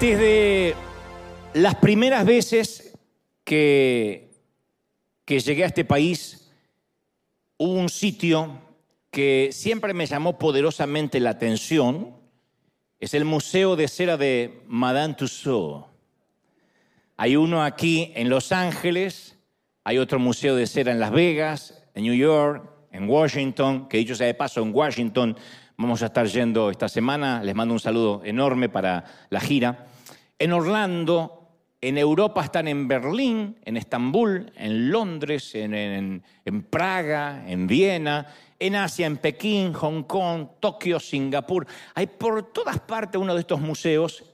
Desde las primeras veces que, que llegué a este país, hubo un sitio que siempre me llamó poderosamente la atención. Es el Museo de Cera de Madame Tussauds. Hay uno aquí en Los Ángeles, hay otro museo de cera en Las Vegas, en New York, en Washington, que dicho sea de paso, en Washington vamos a estar yendo esta semana. Les mando un saludo enorme para la gira. En Orlando, en Europa están en Berlín, en Estambul, en Londres, en, en- Praga, en Viena, en Asia, en Pekín, Hong Kong, Tokio, Singapur. Hay por todas partes uno de estos museos.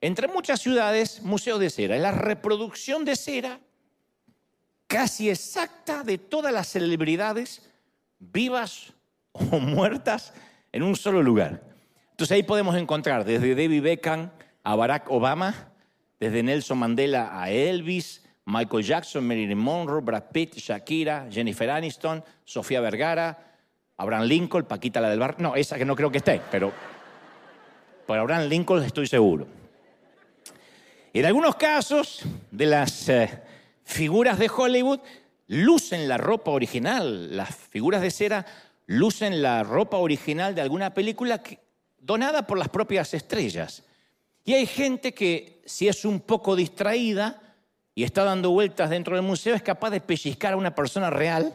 Entre muchas ciudades, museo de cera. Es la reproducción de cera casi exacta de todas las celebridades vivas o muertas en un solo lugar. Entonces ahí podemos encontrar desde David Beckham a Barack Obama, desde Nelson Mandela a Elvis, Michael Jackson, Marilyn Monroe, Brad Pitt, Shakira, Jennifer Aniston, Sofía Vergara, Abraham Lincoln, Paquita la del Bar. No, esa que no creo que esté, pero por Abraham Lincoln estoy seguro. En algunos casos de las eh, figuras de Hollywood lucen la ropa original, las figuras de cera lucen la ropa original de alguna película donada por las propias estrellas. Y hay gente que, si es un poco distraída y está dando vueltas dentro del museo, es capaz de pellizcar a una persona real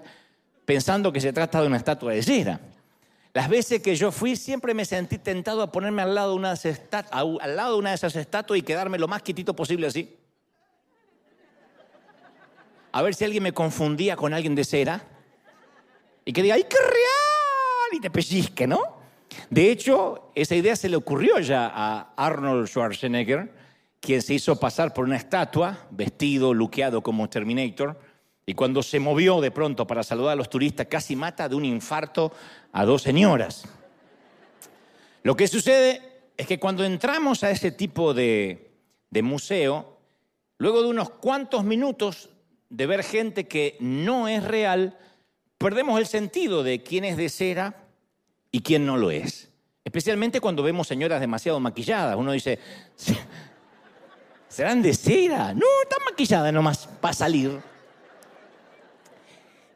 pensando que se trata de una estatua de cera. Las veces que yo fui siempre me sentí tentado a ponerme al lado de una al de esas estatuas y quedarme lo más quietito posible así. A ver si alguien me confundía con alguien de cera y que diga, ¡ay, qué real! Y te pellizque, ¿no? De hecho, esa idea se le ocurrió ya a Arnold Schwarzenegger, quien se hizo pasar por una estatua, vestido, luqueado como Terminator, y cuando se movió de pronto para saludar a los turistas, casi mata de un infarto a dos señoras. Lo que sucede es que cuando entramos a ese tipo de, de museo, luego de unos cuantos minutos de ver gente que no es real, perdemos el sentido de quién es de cera y quién no lo es. Especialmente cuando vemos señoras demasiado maquilladas. Uno dice, ¿serán de cera? No, están maquilladas nomás para salir.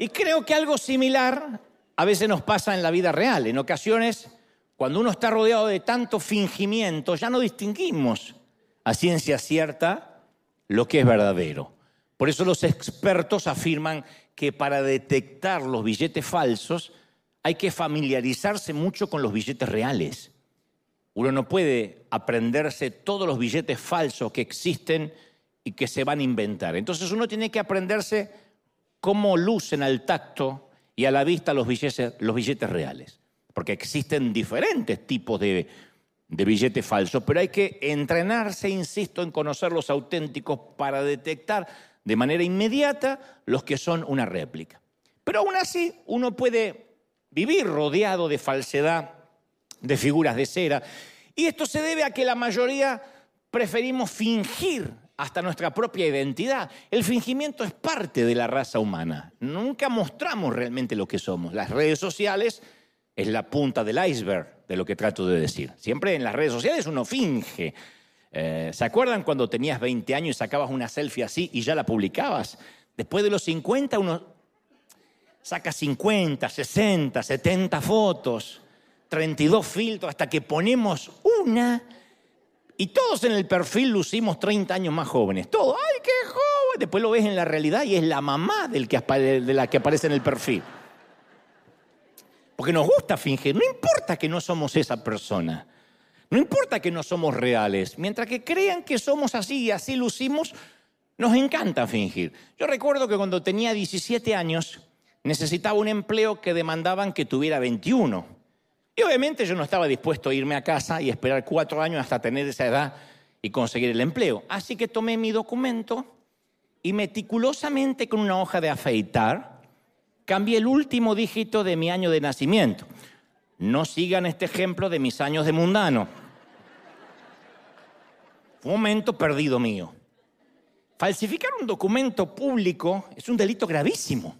Y creo que algo similar a veces nos pasa en la vida real. En ocasiones, cuando uno está rodeado de tanto fingimiento, ya no distinguimos a ciencia cierta lo que es verdadero. Por eso los expertos afirman que para detectar los billetes falsos hay que familiarizarse mucho con los billetes reales. Uno no puede aprenderse todos los billetes falsos que existen y que se van a inventar. Entonces uno tiene que aprenderse cómo lucen al tacto y a la vista los billetes, reales. Porque existen diferentes tipos de, de billetes falsos, pero hay que entrenarse, insisto, en conocer los auténticos para detectar de manera inmediata los que son una réplica. Pero aún así uno puede vivir rodeado de falsedad, de figuras de cera, y esto se debe a que la mayoría preferimos fingir hasta nuestra propia identidad. El fingimiento es parte de la raza humana. Nunca mostramos realmente lo que somos. Las redes sociales es la punta del iceberg de lo que trato de decir. Siempre en las redes sociales uno finge. Eh, ¿Se acuerdan cuando tenías 20 años y sacabas una selfie así y ya la publicabas? Después de los 50 uno saca 50, 60, 70 fotos, 32 filtros, hasta que ponemos una y todos en el perfil lucimos 30 años más jóvenes. Todo, ¡ay, qué joven! Después lo ves en la realidad y es la mamá del que, de la que aparece en el perfil. Porque nos gusta fingir, no importa que no somos esa persona. No importa que no somos reales, mientras que crean que somos así y así lucimos, nos encanta fingir. Yo recuerdo que cuando tenía 17 años necesitaba un empleo que demandaban que tuviera 21. Y obviamente yo no estaba dispuesto a irme a casa y esperar cuatro años hasta tener esa edad y conseguir el empleo. Así que tomé mi documento y meticulosamente con una hoja de afeitar cambié el último dígito de mi año de nacimiento. No sigan este ejemplo de mis años de mundano. Fue un momento perdido mío. falsificar un documento público es un delito gravísimo.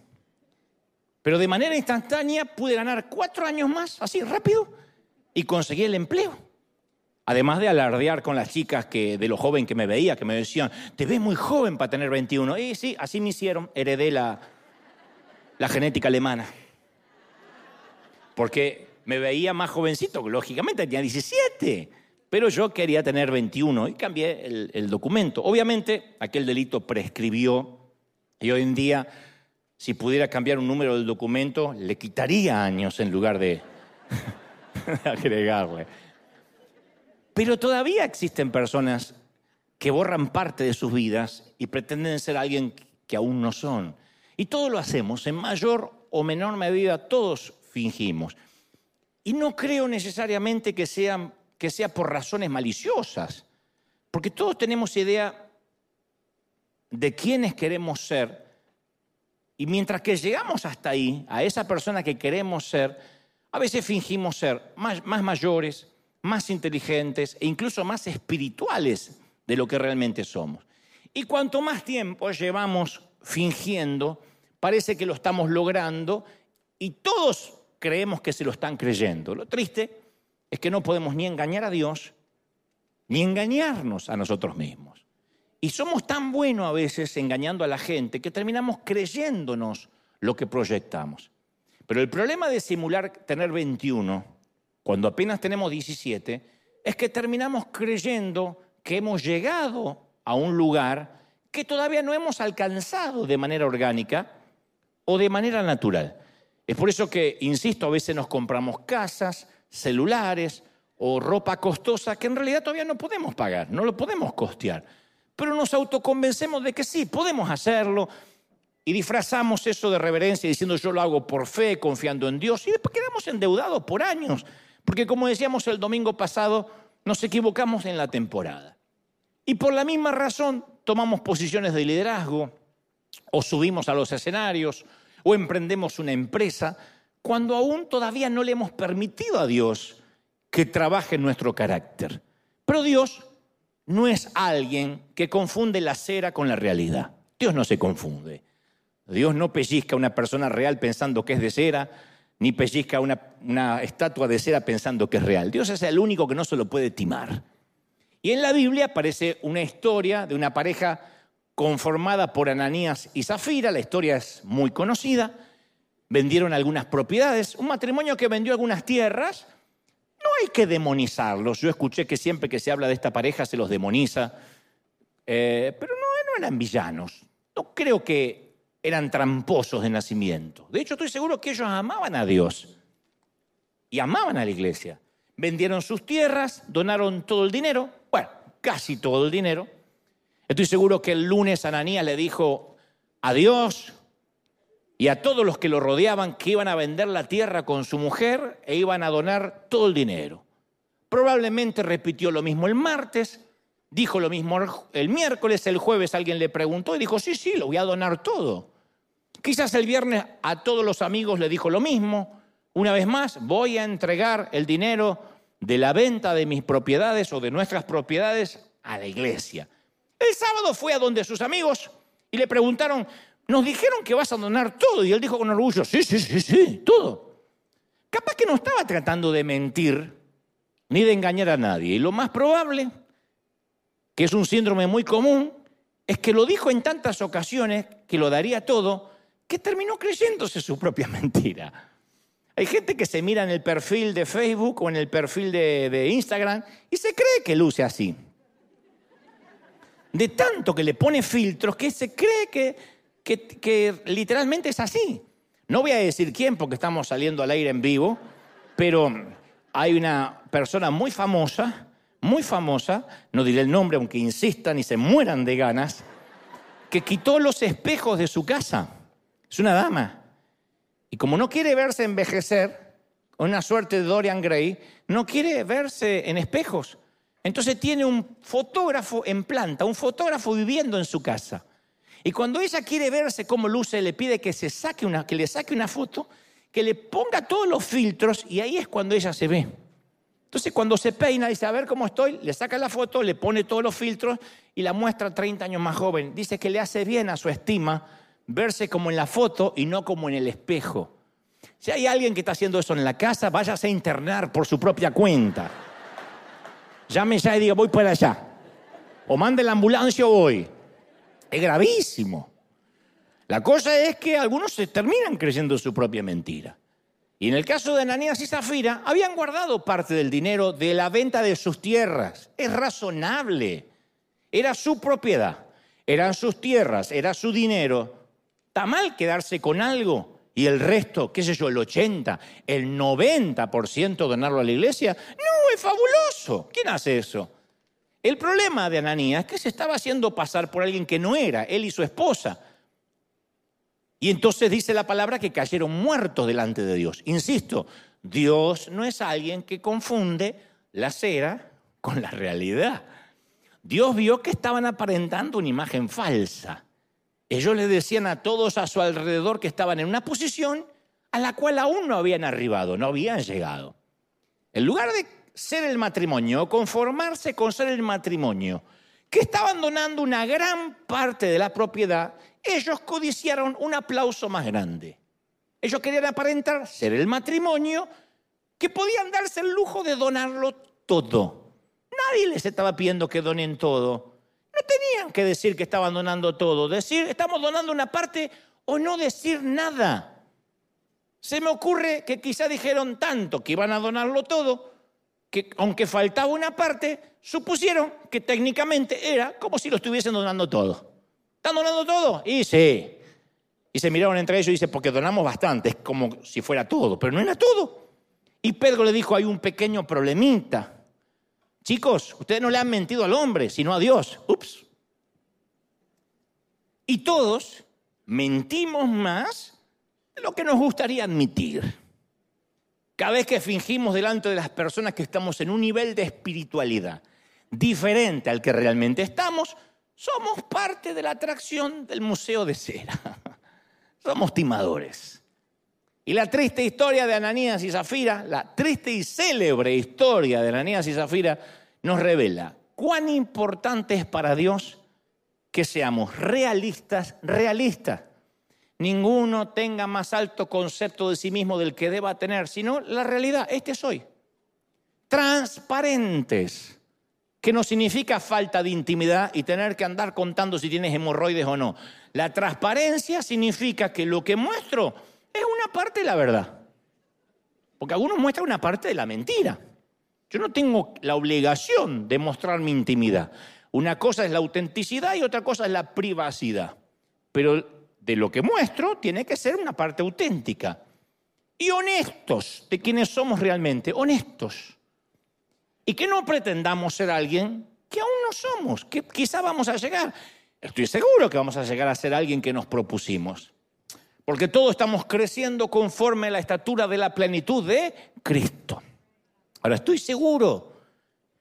Pero de manera instantánea pude ganar cuatro años más, así rápido, y conseguí el empleo. Además de alardear con las chicas que, de lo joven que me veía, que me decían, te ves muy joven para tener 21. Y sí, así me hicieron, heredé la, la genética alemana. Porque me veía más jovencito, lógicamente tenía 17, pero yo quería tener 21 y cambié el, el documento. Obviamente aquel delito prescribió y hoy en día si pudiera cambiar un número del documento, le quitaría años en lugar de agregarle. Pero todavía existen personas que borran parte de sus vidas y pretenden ser alguien que aún no son. Y todo lo hacemos, en mayor o menor medida, todos fingimos. Y no creo necesariamente que, sean, que sea por razones maliciosas, porque todos tenemos idea de quiénes queremos ser y mientras que llegamos hasta ahí, a esa persona que queremos ser, a veces fingimos ser más, mayores, más inteligentes e incluso más espirituales de lo que realmente somos. Y cuanto más tiempo llevamos fingiendo, parece que lo estamos logrando y todos creemos que se lo están creyendo. Lo triste es que no podemos ni engañar a Dios ni engañarnos a nosotros mismos. Y somos tan buenos a veces engañando a la gente que terminamos creyéndonos lo que proyectamos. Pero el problema de simular tener 21, cuando apenas tenemos 17, es que terminamos creyendo que hemos llegado a un lugar que todavía no hemos alcanzado de manera orgánica o de manera natural. Es por eso que, insisto, a veces nos compramos casas, celulares o ropa costosa que en realidad todavía no podemos pagar, no lo podemos costear pero nos autoconvencemos de que sí, podemos hacerlo y disfrazamos eso de reverencia diciendo yo lo hago por fe, confiando en Dios y quedamos endeudados por años, porque como decíamos el domingo pasado, nos equivocamos en la temporada. Y por la misma razón tomamos posiciones de liderazgo o subimos a los escenarios o emprendemos una empresa cuando aún todavía no le hemos permitido a Dios que trabaje en nuestro carácter. Pero Dios no es alguien que confunde la cera con la realidad. Dios no se confunde. Dios no pellizca a una persona real pensando que es de cera, ni pellizca una, una, estatua de cera pensando que es real. Dios es el único que no se lo puede timar. Y en la Biblia aparece una historia de una pareja conformada por Ananías y Zafira, la historia es muy conocida, vendieron algunas propiedades, un matrimonio que vendió algunas tierras hay que demonizarlos. Yo escuché que siempre que se habla de esta pareja se los demoniza, eh, pero no, no eran villanos. No creo que eran tramposos de nacimiento. De hecho, estoy seguro que ellos amaban a Dios y amaban a la iglesia. Vendieron sus tierras, donaron todo el dinero, bueno, casi todo el dinero. Estoy seguro que el lunes Ananías le dijo a Dios, y a todos los que lo rodeaban que iban a vender la tierra con su mujer e iban a donar todo el dinero. Probablemente repitió lo mismo el martes, dijo lo mismo el miércoles, el jueves alguien le preguntó y dijo, sí, sí, lo voy a donar todo. Quizás el viernes a todos los amigos le dijo lo mismo. Una vez más, voy a entregar el dinero de la venta de mis propiedades o de nuestras propiedades a la iglesia. El sábado fue a donde sus amigos y le preguntaron, nos dijeron que vas a donar todo. Y él dijo con orgullo, sí, sí, sí, sí, todo. Capaz que no estaba tratando de mentir ni de engañar a nadie. Y lo más probable, que es un síndrome muy común, es que lo dijo en tantas ocasiones que lo daría todo, que terminó creyéndose su propia mentira. Hay gente que se mira en el perfil de Facebook o en el perfil de, de Instagram y se cree que luce así. De tanto que le pone filtros que se cree que que, literalmente es así. No voy a decir quién porque estamos saliendo al aire en vivo, pero hay una persona muy famosa, muy famosa, no diré el nombre aunque insistan y se mueran de ganas, que quitó los espejos de su casa. Es una dama. Y como no quiere verse envejecer, una suerte de Dorian Gray, no quiere verse en espejos. Entonces tiene un fotógrafo en planta, un fotógrafo viviendo en su casa. Y cuando ella quiere verse cómo luce, le pide que, se saque una, que le saque una foto, que le ponga todos los filtros y ahí es cuando ella se ve. Entonces cuando se peina, dice, a ver cómo estoy, le saca la foto, le pone todos los filtros y la muestra 30 años más joven. Dice que le hace bien a su estima verse como en la foto y no como en el espejo. Si hay alguien que está haciendo eso en la casa, váyase a internar por su propia cuenta. Llame ya y diga, voy para allá. O mande la ambulancia o voy. Es gravísimo. La cosa es que algunos se terminan creyendo su propia mentira. Y en el caso de Ananías y Zafira, habían guardado parte del dinero de la venta de sus tierras. Es razonable. Era su propiedad, eran sus tierras, era su dinero. ¿Está mal quedarse con algo y el resto, qué sé yo, el 80, el 90% donarlo a la iglesia? No, es fabuloso. ¿Quién hace eso? El problema de Ananías es que se estaba haciendo pasar por alguien que no era, él y su esposa. Y entonces dice la palabra que cayeron muertos delante de Dios. Insisto, Dios no es alguien que confunde la cera con la realidad. Dios vio que estaban aparentando una imagen falsa. Ellos le decían a todos a su alrededor que estaban en una posición a la cual aún no habían arribado, no habían llegado. En lugar de ser el matrimonio, conformarse con ser el matrimonio, que estaban donando una gran parte de la propiedad ellos codiciaron un aplauso más grande. Ellos querían aparentar ser el matrimonio que podían darse el lujo de donarlo todo. Nadie les estaba pidiendo que donen todo. No tenían que decir que estaban donando todo. Decir, estamos donando una parte o no decir nada. Se me ocurre que quizá dijeron tanto que iban a donarlo todo, que aunque faltaba una parte, supusieron que técnicamente era como si lo estuviesen donando todo. ¿Están donando todo? Y sí. Y se miraron entre ellos y dice, porque donamos bastante, es como si fuera todo, pero no era todo. Y Pedro le dijo, hay un pequeño problemita. Chicos, ustedes no le han mentido al hombre, sino a Dios. Ups. Y todos mentimos más de lo que nos gustaría admitir. Cada vez que fingimos delante de las personas que estamos en un nivel de espiritualidad diferente al que realmente estamos, somos parte de la atracción del Museo de Cera. Somos timadores. Y la triste historia de Ananías y Zafira, la triste y célebre historia de Ananías y Zafira, nos revela cuán importante es para Dios que seamos realistas, realistas. Ninguno tenga más alto concepto de sí mismo del que deba tener, sino la realidad, este soy. Transparentes que no significa falta de intimidad y tener que andar contando si tienes hemorroides o no. La transparencia significa que lo que muestro es una parte de la verdad. Porque algunos muestran una parte de la mentira. Yo no tengo la obligación de mostrar mi intimidad. Una cosa es la autenticidad y otra cosa es la privacidad. Pero de lo que muestro tiene que ser una parte auténtica. Y honestos de quienes somos realmente, honestos y que no pretendamos ser alguien que aún no somos, que quizá vamos a llegar. Estoy seguro que vamos a llegar a ser alguien que nos propusimos. Porque todos estamos creciendo conforme a la estatura de la plenitud de Cristo. Ahora, estoy seguro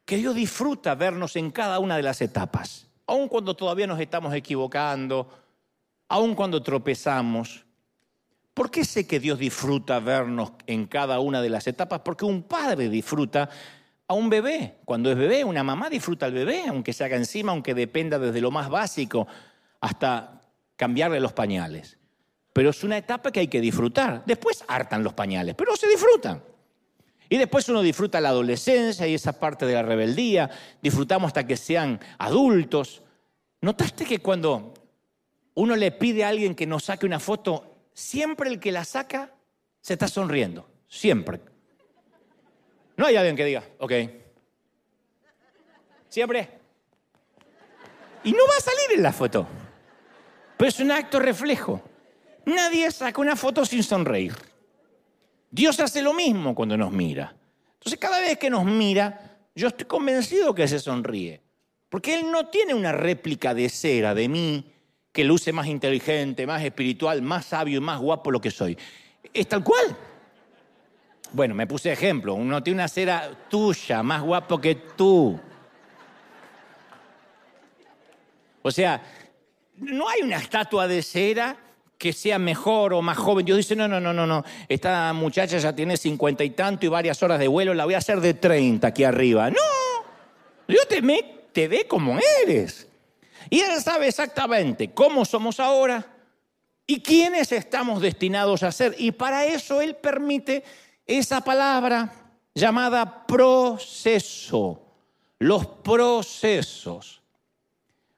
que Dios disfruta vernos en cada una de las etapas, aun cuando todavía nos estamos equivocando, aun cuando tropezamos. ¿Por qué sé que Dios disfruta vernos en cada una de las etapas? Porque un padre disfruta a un bebé. Cuando es bebé, una mamá disfruta al bebé, aunque se haga encima, aunque dependa desde lo más básico hasta cambiarle los pañales. Pero es una etapa que hay que disfrutar. Después hartan los pañales, pero se disfrutan. Y después uno disfruta la adolescencia y esa parte de la rebeldía, disfrutamos hasta que sean adultos. ¿Notaste que cuando uno le pide a alguien que nos saque una foto, siempre el que la saca se está sonriendo? Siempre. No hay alguien que diga, ok. Siempre. Y no va a salir en la foto. Pero es un acto reflejo. Nadie saca una foto sin sonreír. Dios hace lo mismo cuando nos mira. Entonces cada vez que nos mira, yo estoy convencido que se sonríe. Porque Él no tiene una réplica de cera de mí que luce más inteligente, más espiritual, más sabio y más guapo lo que soy. Es tal cual. Bueno, me puse ejemplo. Uno tiene una cera tuya, más guapo que tú. O sea, no hay una estatua de cera que sea mejor o más joven. Dios dice, no, no, no, no, no. Esta muchacha ya tiene cincuenta y tanto y varias horas de vuelo, la voy a hacer de treinta aquí arriba. No, Dios te, te ve como eres. Y Él sabe exactamente cómo somos ahora y quiénes estamos destinados a ser. Y para eso Él permite esa palabra llamada proceso. Los procesos.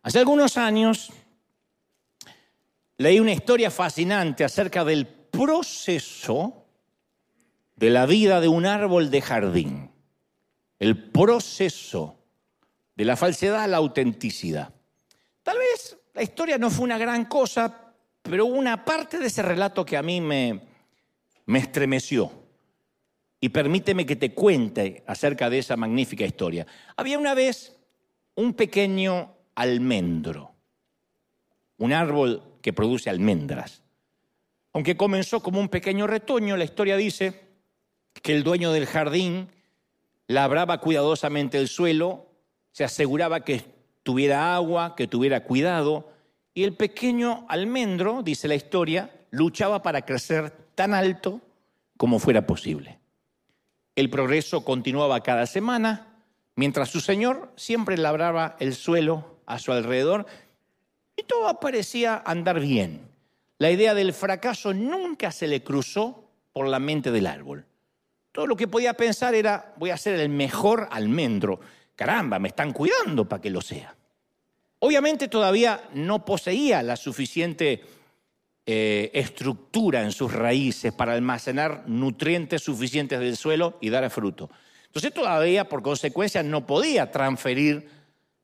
Hace algunos años leí una historia fascinante acerca del proceso de la vida de un árbol de jardín. El proceso de la falsedad a la autenticidad. Tal vez la historia no fue una gran cosa, pero una parte de ese relato que a mí me, me estremeció. Y permíteme que te cuente acerca de esa magnífica historia. Había una vez un pequeño almendro, un árbol que produce almendras. Aunque comenzó como un pequeño retoño, la historia dice que el dueño del jardín labraba cuidadosamente el suelo, se aseguraba que tuviera agua, que tuviera cuidado, y el pequeño almendro, dice la historia, luchaba para crecer tan alto como fuera posible. El progreso continuaba cada semana, mientras su señor siempre labraba el suelo a su alrededor y todo parecía andar bien. La idea del fracaso nunca se le cruzó por la mente del árbol. Todo lo que podía pensar era, voy a ser el mejor almendro. Caramba, me están cuidando para que lo sea. Obviamente todavía no poseía la suficiente eh, estructura en sus raíces para almacenar nutrientes suficientes del suelo y dar fruto. Entonces todavía, por consecuencia, no podía transferir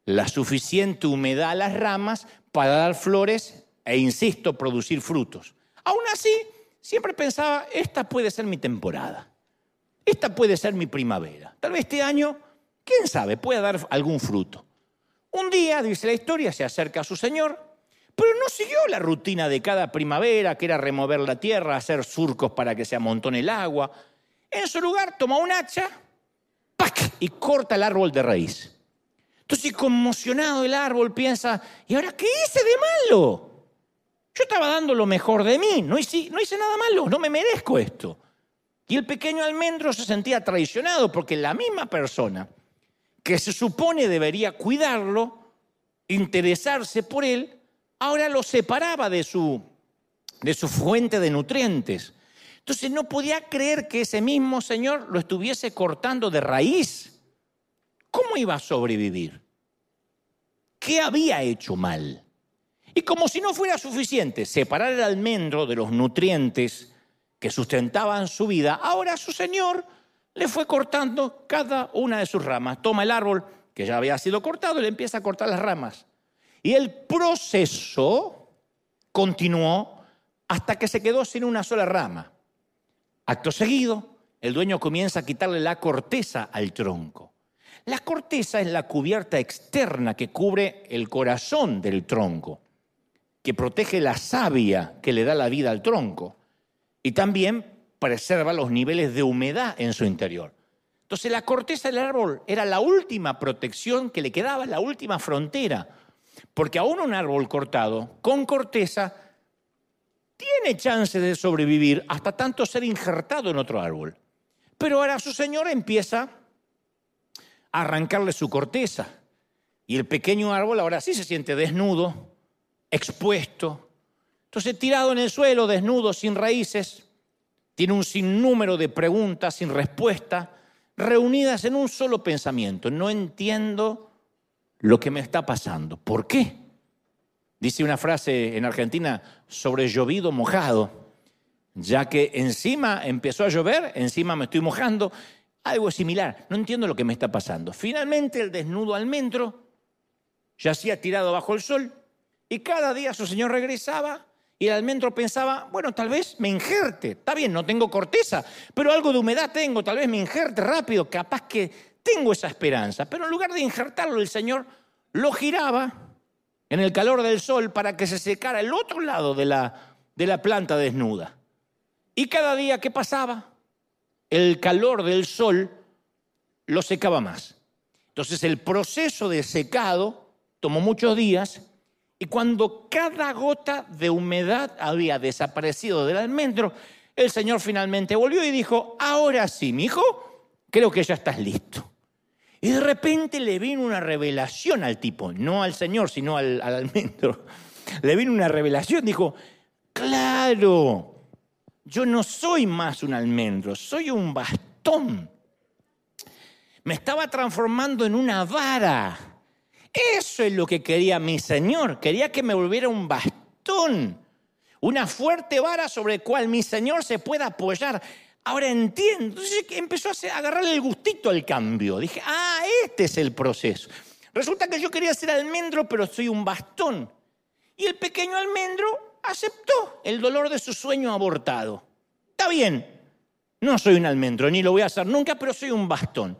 la suficiente humedad a las ramas para dar flores e, insisto, producir frutos. Aún así, siempre pensaba, esta puede ser mi temporada, esta puede ser mi primavera. Tal vez este año, quién sabe, pueda dar algún fruto. Un día, dice la historia, se acerca a su señor, pero no siguió la rutina de cada primavera, que era remover la tierra, hacer surcos para que se amontone el agua. En su lugar, toma un hacha ¡pac! y corta el árbol de raíz. Entonces, conmocionado el árbol piensa, ¿y ahora qué hice de malo? Yo estaba dando lo mejor de mí, no hice, no hice nada malo, no me merezco esto. Y el pequeño almendro se sentía traicionado porque la misma persona que se supone debería cuidarlo, interesarse por él, ahora lo separaba de su, de su fuente de nutrientes. Entonces no podía creer que ese mismo Señor lo estuviese cortando de raíz. ¿cómo iba a sobrevivir? ¿Qué había hecho mal? Y como si no fuera suficiente separar el almendro de los nutrientes que sustentaban su vida, ahora su Señor le fue cortando cada una de sus ramas. Toma el árbol que ya había sido cortado y le empieza a cortar las ramas. Y el proceso continuó hasta que se quedó sin una sola rama. Acto seguido, el dueño comienza a quitarle la corteza al tronco. La corteza es la cubierta externa que cubre el corazón del tronco, que protege la savia que le da la vida al tronco y también preserva los niveles de humedad en su interior. Entonces la corteza del árbol era la última protección que le quedaba, la última frontera, porque aún un árbol cortado con corteza tiene chance de sobrevivir hasta tanto ser injertado en otro árbol. Pero ahora su señor empieza arrancarle su corteza. Y el pequeño árbol ahora sí se siente desnudo, expuesto. Entonces, tirado en el suelo, desnudo, sin raíces, tiene un sinnúmero de preguntas sin respuesta, reunidas en un solo pensamiento. No entiendo lo que me está pasando. ¿Por qué? Dice una frase en Argentina sobre llovido mojado, ya que encima empezó a llover, encima me estoy mojando, algo similar. No entiendo lo que me está pasando. Finalmente el desnudo almendro yacía tirado bajo el sol y cada día su señor regresaba y el almendro pensaba, bueno, tal vez me injerte. Está bien, no tengo corteza, pero algo de humedad tengo, tal vez me injerte rápido, capaz que tengo esa esperanza. Pero en lugar de injertarlo, el señor lo giraba en el calor del sol para que se secara el otro lado de la, de la planta desnuda. Y cada día que pasaba, el calor del sol lo secaba más. Entonces el proceso de secado tomó muchos días Y cuando cada gota de humedad había desaparecido del almendro, el Señor finalmente volvió y dijo, ahora sí, mi hijo, creo que ya estás listo. Y de repente le vino una revelación al tipo, no al Señor, sino al, al almendro. Le vino una revelación, dijo, claro, yo no soy más un almendro, soy un bastón. Me estaba transformando en una vara. Eso es lo que quería mi Señor. Quería que me volviera un bastón, una fuerte vara sobre la cual mi Señor se pueda apoyar. Ahora entiendo. Entonces empezó a agarrarle el gustito al cambio. Dije, ah, este es el proceso. Resulta que yo quería ser almendro, pero soy un bastón. Y el pequeño almendro aceptó el dolor de su sueño abortado. Está bien, no soy un almendro, ni lo voy a hacer nunca, pero soy un bastón.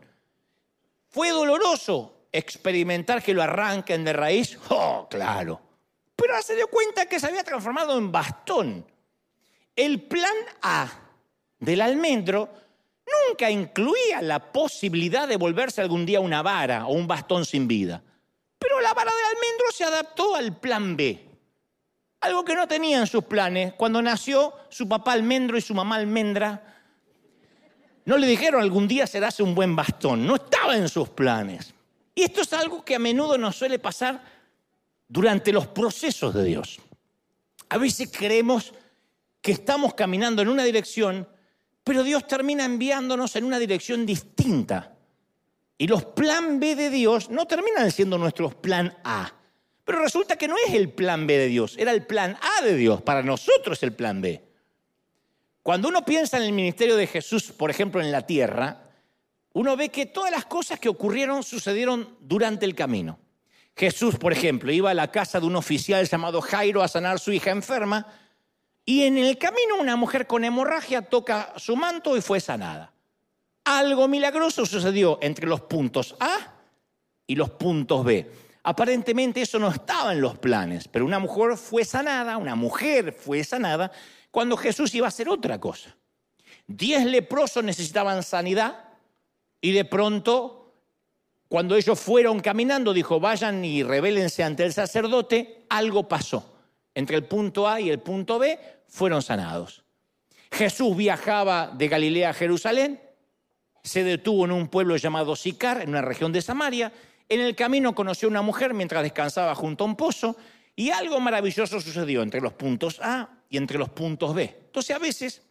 Fue doloroso, experimentar que lo arranquen de raíz? Oh, claro. Pero se dio cuenta que se había transformado en bastón. El plan A del almendro nunca incluía la posibilidad de volverse algún día una vara o un bastón sin vida. Pero la vara del almendro se adaptó al plan B. Algo que no tenía en sus planes. Cuando nació su papá almendro y su mamá almendra, no le dijeron algún día serás un buen bastón. No estaba en sus planes. Y esto es algo que a menudo nos suele pasar durante los procesos de Dios. A veces creemos que estamos caminando en una dirección, pero Dios termina enviándonos en una dirección distinta. Y los plan B de Dios no terminan siendo nuestros plan A. Pero resulta que no es el plan B de Dios, era el plan A de Dios. Para nosotros el plan B. Cuando uno piensa en el ministerio de Jesús, por ejemplo, en la tierra, uno ve que todas las cosas que ocurrieron sucedieron durante el camino. Jesús, por ejemplo, iba a la casa de un oficial llamado Jairo a sanar a su hija enferma y en el camino una mujer con hemorragia toca su manto y fue sanada. Algo milagroso sucedió entre los puntos A y los puntos B. Aparentemente eso no estaba en los planes, pero una mujer fue sanada, una mujer fue sanada cuando Jesús iba a hacer otra cosa. Diez leprosos necesitaban sanidad y de pronto, cuando ellos fueron caminando, dijo, vayan y revélense ante el sacerdote, algo pasó. Entre el punto A y el punto B fueron sanados. Jesús viajaba de Galilea a Jerusalén, se detuvo en un pueblo llamado Sicar, en una región de Samaria. En el camino conoció a una mujer mientras descansaba junto a un pozo y algo maravilloso sucedió entre los puntos A y entre los puntos B. Entonces a veces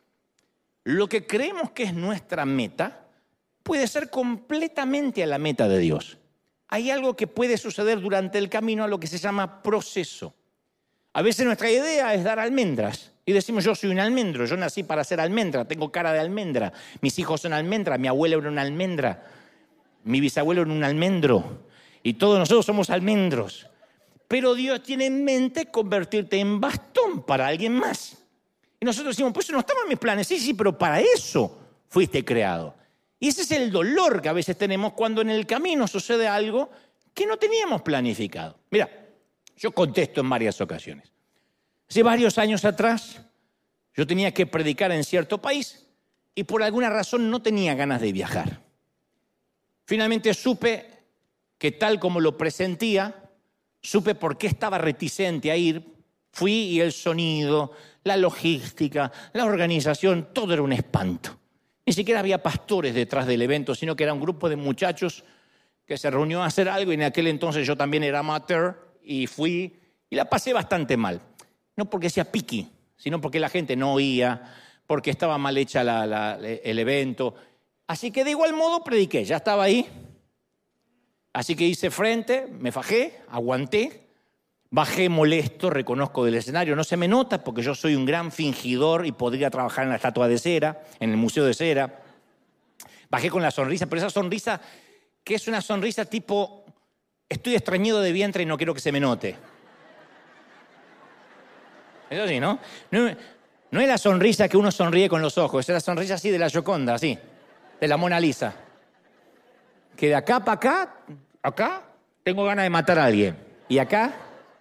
lo que creemos que es nuestra meta puede ser completamente a la meta de Dios. Hay algo que puede suceder durante el camino a lo que se llama proceso. A veces nuestra idea es dar almendras y decimos yo soy un almendro, yo nací para ser almendra, tengo cara de almendra, mis hijos son almendra, mi abuelo era una almendra, mi bisabuelo era un almendro y todos nosotros somos almendros. Pero Dios tiene en mente convertirte en bastón para alguien más. Y nosotros decimos, pues eso no estaba en mis planes, sí, sí, pero para eso fuiste creado. Y ese es el dolor que a veces tenemos cuando en el camino sucede algo que no teníamos planificado. Mira, yo contesto en varias ocasiones. Hace varios años atrás yo tenía que predicar en cierto país y por alguna razón no tenía ganas de viajar. Finalmente supe que tal como lo presentía, supe por qué estaba reticente a ir, fui y el sonido, la logística, la organización, todo era un espanto. Ni siquiera había pastores detrás del evento, sino que era un grupo de muchachos que se reunió a hacer algo y en aquel entonces yo también era amateur y fui y la pasé bastante mal. No porque sea piqui, sino porque la gente no oía, porque estaba mal hecha el evento. Así que de igual modo prediqué, ya estaba ahí. Así que hice frente, me fajé, aguanté, Bajé molesto, reconozco del escenario. No se me nota porque yo soy un gran fingidor y podría trabajar en la estatua de cera, en el museo de cera. Bajé con la sonrisa, pero esa sonrisa que es una sonrisa tipo, estoy estreñido de vientre y no quiero que se me note. Eso sí, ¿no? ¿no? No es la sonrisa que uno sonríe con los ojos, es la sonrisa así de la Gioconda, así, de la Mona Lisa. Que de acá para acá, acá, tengo ganas de matar a alguien. Y acá,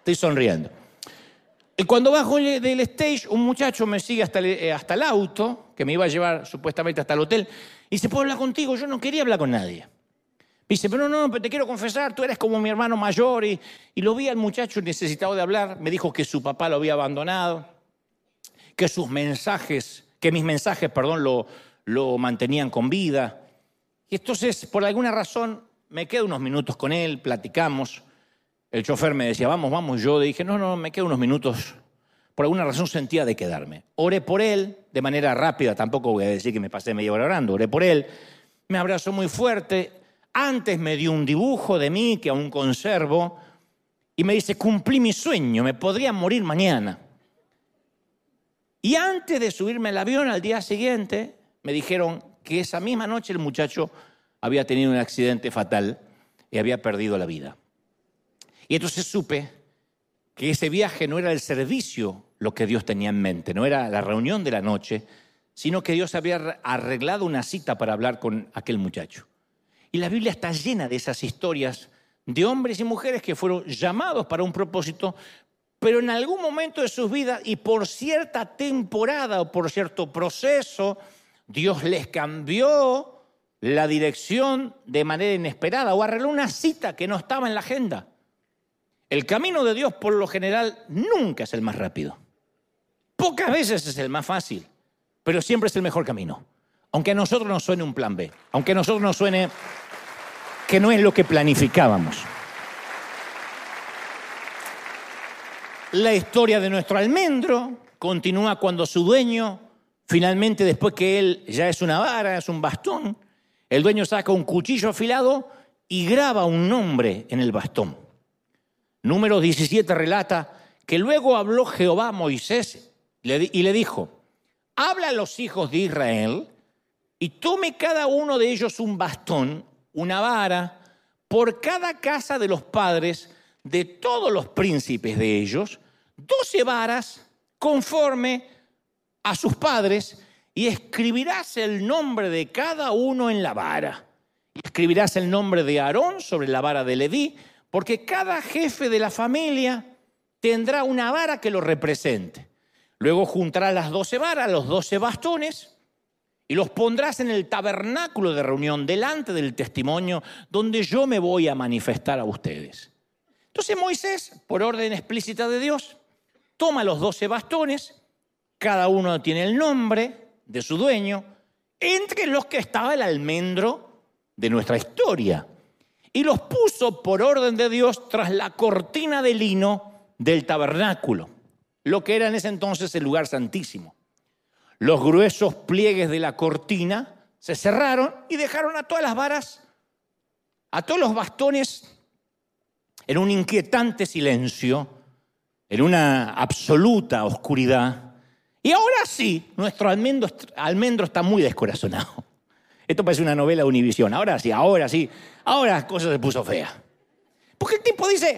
Estoy sonriendo. Y cuando bajo del stage, un muchacho me sigue hasta el, eh, hasta el auto, que me iba a llevar supuestamente hasta el hotel, y se puede hablar contigo. Yo no quería hablar con nadie. dice, pero no, no, te quiero confesar, tú eres como mi hermano mayor. Y, y lo vi al muchacho necesitado de hablar. Me dijo que su papá lo había abandonado, que sus mensajes, que mis mensajes, perdón, lo, lo mantenían con vida. Y entonces, por alguna razón, me quedo unos minutos con él, platicamos. El chofer me decía, vamos, vamos. Yo dije, no, no, me quedo unos minutos. Por alguna razón sentía de quedarme. Oré por él de manera rápida, tampoco voy a decir que me pasé media hora orando. Oré por él, me abrazó muy fuerte. Antes me dio un dibujo de mí que aún conservo y me dice, cumplí mi sueño, me podría morir mañana. Y antes de subirme al avión al día siguiente, me dijeron que esa misma noche el muchacho había tenido un accidente fatal y había perdido la vida. Y entonces supe que ese viaje no era el servicio lo que Dios tenía en mente, no era la reunión de la noche, sino que Dios había arreglado una cita para hablar con aquel muchacho. Y la Biblia está llena de esas historias de hombres y mujeres que fueron llamados para un propósito, pero en algún momento de sus vidas y por cierta temporada o por cierto proceso, Dios les cambió la dirección de manera inesperada o arregló una cita que no estaba en la agenda. El camino de Dios por lo general nunca es el más rápido. Pocas veces es el más fácil, pero siempre es el mejor camino. Aunque a nosotros nos suene un plan B, aunque a nosotros nos suene que no es lo que planificábamos. La historia de nuestro almendro continúa cuando su dueño, finalmente después que él ya es una vara, es un bastón, el dueño saca un cuchillo afilado y graba un nombre en el bastón. Número 17 relata que luego habló Jehová a Moisés y le dijo, habla a los hijos de Israel y tome cada uno de ellos un bastón, una vara, por cada casa de los padres de todos los príncipes de ellos, doce varas conforme a sus padres, y escribirás el nombre de cada uno en la vara. Escribirás el nombre de Aarón sobre la vara de Leví, porque cada jefe de la familia tendrá una vara que lo represente. Luego juntarás las doce varas, los doce bastones, y los pondrás en el tabernáculo de reunión delante del testimonio donde yo me voy a manifestar a ustedes. Entonces Moisés, por orden explícita de Dios, toma los doce bastones, cada uno tiene el nombre de su dueño, entre los que estaba el almendro de nuestra historia y los puso por orden de Dios tras la cortina de lino del tabernáculo, lo que era en ese entonces el lugar santísimo. Los gruesos pliegues de la cortina se cerraron y dejaron a todas las varas, a todos los bastones en un inquietante silencio, en una absoluta oscuridad. Y ahora sí, nuestro almendro, almendro está muy descorazonado. Esto parece una novela de Univisión. Ahora sí, ahora sí, ahora la cosa se puso fea. Porque el tipo dice,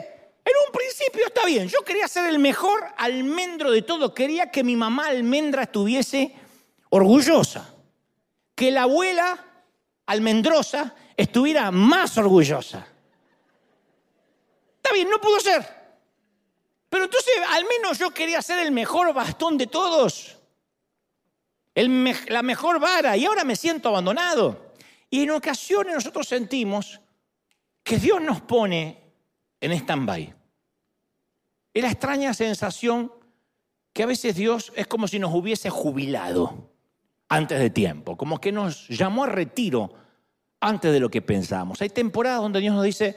en un principio está bien, yo quería ser el mejor almendro de todo, quería que mi mamá almendra estuviese orgullosa, que la abuela almendrosa estuviera más orgullosa. Está bien, no pudo ser. Pero entonces al menos yo quería ser el mejor bastón de todos la mejor vara y ahora me siento abandonado. Y en ocasiones nosotros sentimos que Dios nos pone en stand-by. Es la extraña sensación que a veces Dios es como si nos hubiese jubilado antes de tiempo, como que nos llamó a retiro antes de lo que pensamos. Hay temporadas donde Dios nos dice,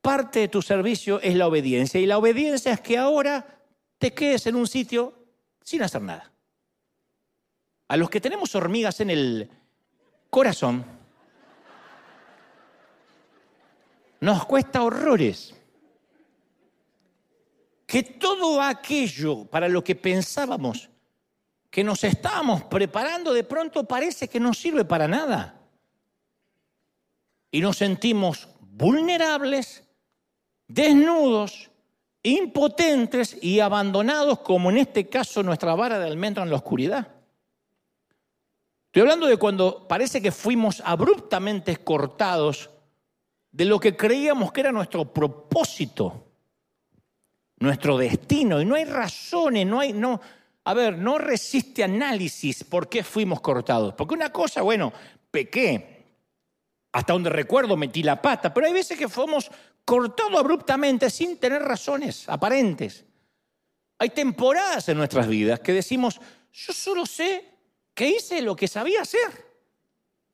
parte de tu servicio es la obediencia y la obediencia es que ahora te quedes en un sitio sin hacer nada. A los que tenemos hormigas en el corazón, nos cuesta horrores que todo aquello para lo que pensábamos que nos estábamos preparando de pronto parece que no sirve para nada. Y nos sentimos vulnerables, desnudos, impotentes y abandonados, como en este caso nuestra vara de almendro en la oscuridad. Estoy hablando de cuando parece que fuimos abruptamente cortados de lo que creíamos que era nuestro propósito, nuestro destino, y no hay razones, no hay, no, a ver, no resiste análisis por qué fuimos cortados. Porque una cosa, bueno, pequé, Hasta donde recuerdo metí la pata, pero hay veces que fuimos cortados abruptamente sin tener razones aparentes. Hay temporadas en nuestras vidas que decimos, yo solo sé que hice lo que sabía hacer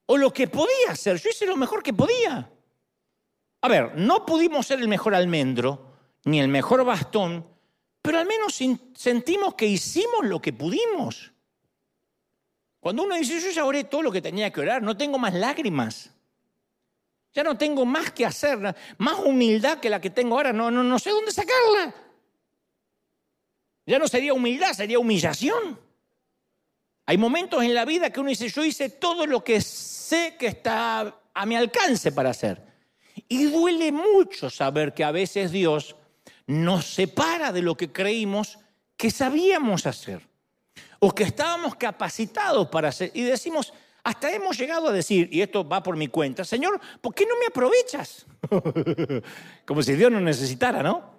o lo que podía hacer. Yo hice lo mejor que podía. A ver, no pudimos ser el mejor almendro ni el mejor bastón, pero al menos sentimos que hicimos lo que pudimos. Cuando uno dice, yo ya oré todo lo que tenía que orar, no tengo más lágrimas. Ya no tengo más que hacer, más humildad que la que tengo ahora, no, no, no sé dónde sacarla. Ya no sería humildad, sería humillación. Hay momentos en la vida que uno dice, yo hice todo lo que sé que está a mi alcance para hacer. Y duele mucho saber que a veces Dios nos separa de lo que creímos que sabíamos hacer o que estábamos capacitados para hacer. Y decimos, hasta hemos llegado a decir, y esto va por mi cuenta, Señor, ¿por qué no me aprovechas? Como si Dios no necesitara, ¿no?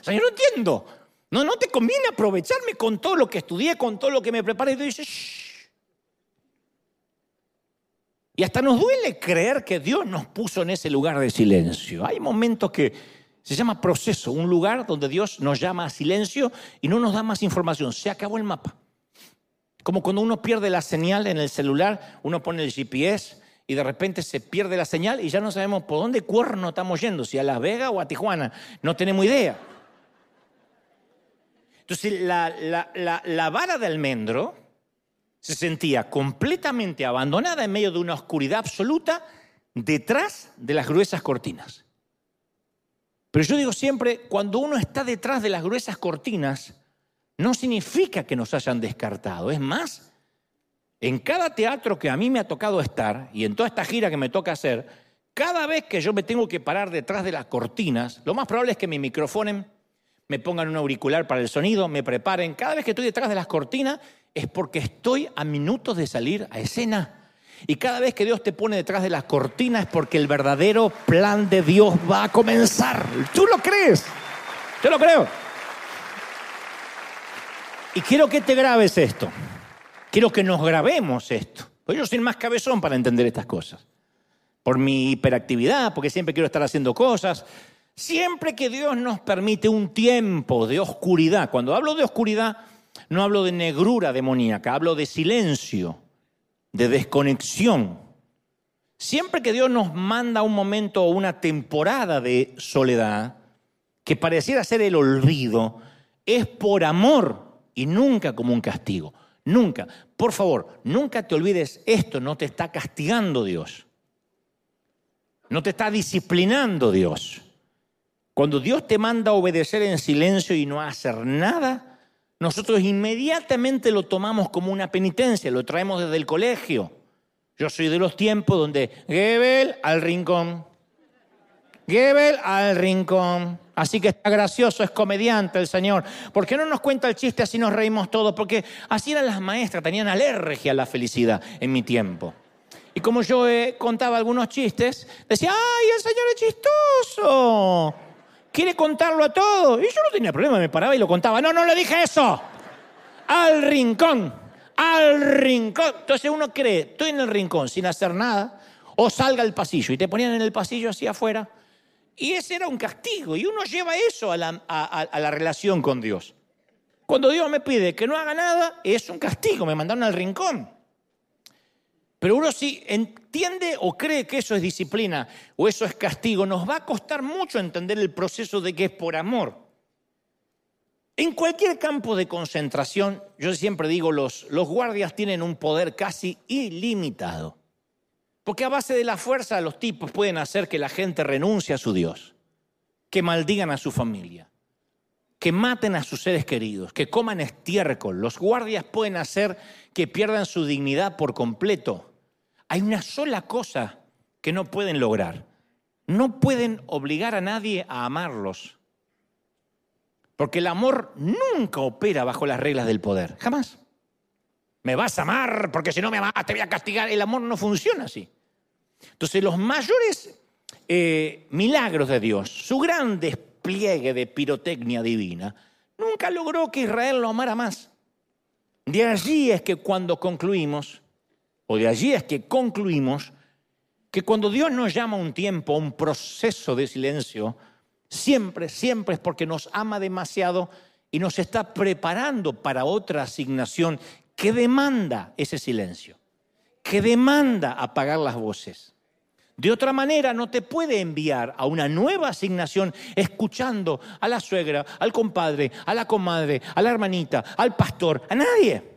Señor, no entiendo. No, no te conviene aprovecharme con todo lo que estudié, con todo lo que me preparé. Y tú dices, Shh. Y hasta nos duele creer que Dios nos puso en ese lugar de silencio. Hay momentos que se llama proceso, un lugar donde Dios nos llama a silencio y no nos da más información. Se acabó el mapa. Como cuando uno pierde la señal en el celular, uno pone el GPS y de repente se pierde la señal y ya no sabemos por dónde cuerno estamos yendo, si a Las Vegas o a Tijuana. No tenemos idea. Entonces la, vara de almendro se sentía completamente abandonada en medio de una oscuridad absoluta detrás de las gruesas cortinas. Pero yo digo siempre, cuando uno está detrás de las gruesas cortinas, no significa que nos hayan descartado. Es más, en cada teatro que a mí me ha tocado estar y en toda esta gira que me toca hacer, cada vez que yo me tengo que parar detrás de las cortinas, lo más probable es que me microfonen, me pongan un auricular para el sonido, me preparen. Cada vez que estoy detrás de las cortinas es porque estoy a minutos de salir a escena. Y cada vez que Dios te pone detrás de las cortinas es porque el verdadero plan de Dios va a comenzar. ¿Tú lo crees? Yo lo creo. Y quiero que te grabes esto. Quiero que nos grabemos esto. Pues yo soy más cabezón para entender estas cosas. Por mi hiperactividad, porque siempre quiero estar haciendo cosas. Siempre que Dios nos permite un tiempo de oscuridad, cuando hablo de oscuridad, no hablo de negrura demoníaca, hablo de silencio, de desconexión. Siempre que Dios nos manda un momento o una temporada de soledad, que pareciera ser el olvido, es por amor y nunca como un castigo. Nunca. Por favor, nunca te olvides esto, no te está castigando Dios. No te está disciplinando Dios. Cuando Dios te manda a obedecer en silencio y no hacer nada, nosotros inmediatamente lo tomamos como una penitencia, lo traemos desde el colegio. Yo soy de los tiempos donde Gebel al rincón, Gebel al rincón, Así que está gracioso, es comediante el Señor. ¿Por qué no nos cuenta el chiste así nos reímos todos? Porque así eran las maestras, tenían alergia a la felicidad en mi tiempo. Y como yo eh, contaba algunos chistes, decía, ¡ay, el Señor es chistoso! Quiere contarlo a todos. Y yo no tenía problema, me paraba y lo contaba. No, no le dije eso. Al rincón, al rincón. Entonces uno cree, estoy en el rincón sin hacer nada, o salga al pasillo y te ponían en el pasillo así afuera y ese era un castigo. Y uno lleva eso a la, relación con Dios. Cuando Dios me pide que no haga nada, es un castigo, me mandaron al rincón. Pero uno si entiende o cree que eso es disciplina o eso es castigo, nos va a costar mucho entender el proceso de que es por amor. En cualquier campo de concentración, yo siempre digo, los, los guardias tienen un poder casi ilimitado. Porque a base de la fuerza los tipos pueden hacer que la gente renuncie a su Dios, que maldigan a su familia, que maten a sus seres queridos, que coman estiércol. Los guardias pueden hacer que pierdan su dignidad por completo. Hay una sola cosa que no pueden lograr. No pueden obligar a nadie a amarlos. Porque el amor nunca opera bajo las reglas del poder. Jamás me vas a amar porque si no me amas te voy a castigar. El amor no funciona así. Entonces los mayores eh, milagros de Dios, su gran despliegue de pirotecnia divina, nunca logró que Israel lo amara más. De allí es que cuando concluimos, o de allí es que concluimos, que cuando Dios nos llama a un tiempo, a un proceso de silencio, siempre, siempre es porque nos ama demasiado y nos está preparando para otra asignación que demanda ese silencio, que demanda apagar las voces. De otra manera, no te puede enviar a una nueva asignación escuchando a la suegra, al compadre, a la comadre, a la hermanita, al pastor, a nadie.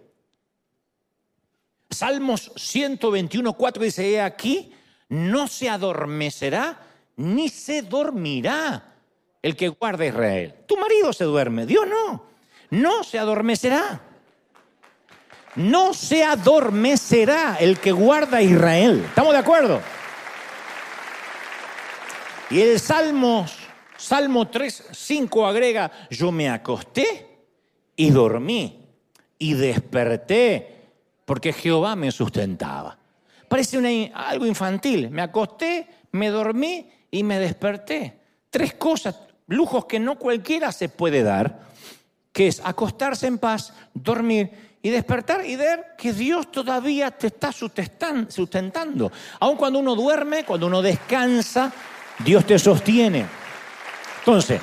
Salmos 121, 4 dice, he aquí, no se adormecerá ni se dormirá el que guarda Israel. Tu marido se duerme, Dios no. No se adormecerá. No se adormecerá el que guarda Israel. ¿Estamos de acuerdo? Y el Salmo, Salmo 3, 5 agrega, yo me acosté y dormí y desperté porque Jehová me sustentaba. Parece algo infantil. Me acosté, me dormí y me desperté. Tres cosas, lujos que no cualquiera se puede dar, que es acostarse en paz, dormir y despertar y ver que Dios todavía te está sustentando. Aun cuando uno duerme, cuando uno descansa, Dios te sostiene. Entonces,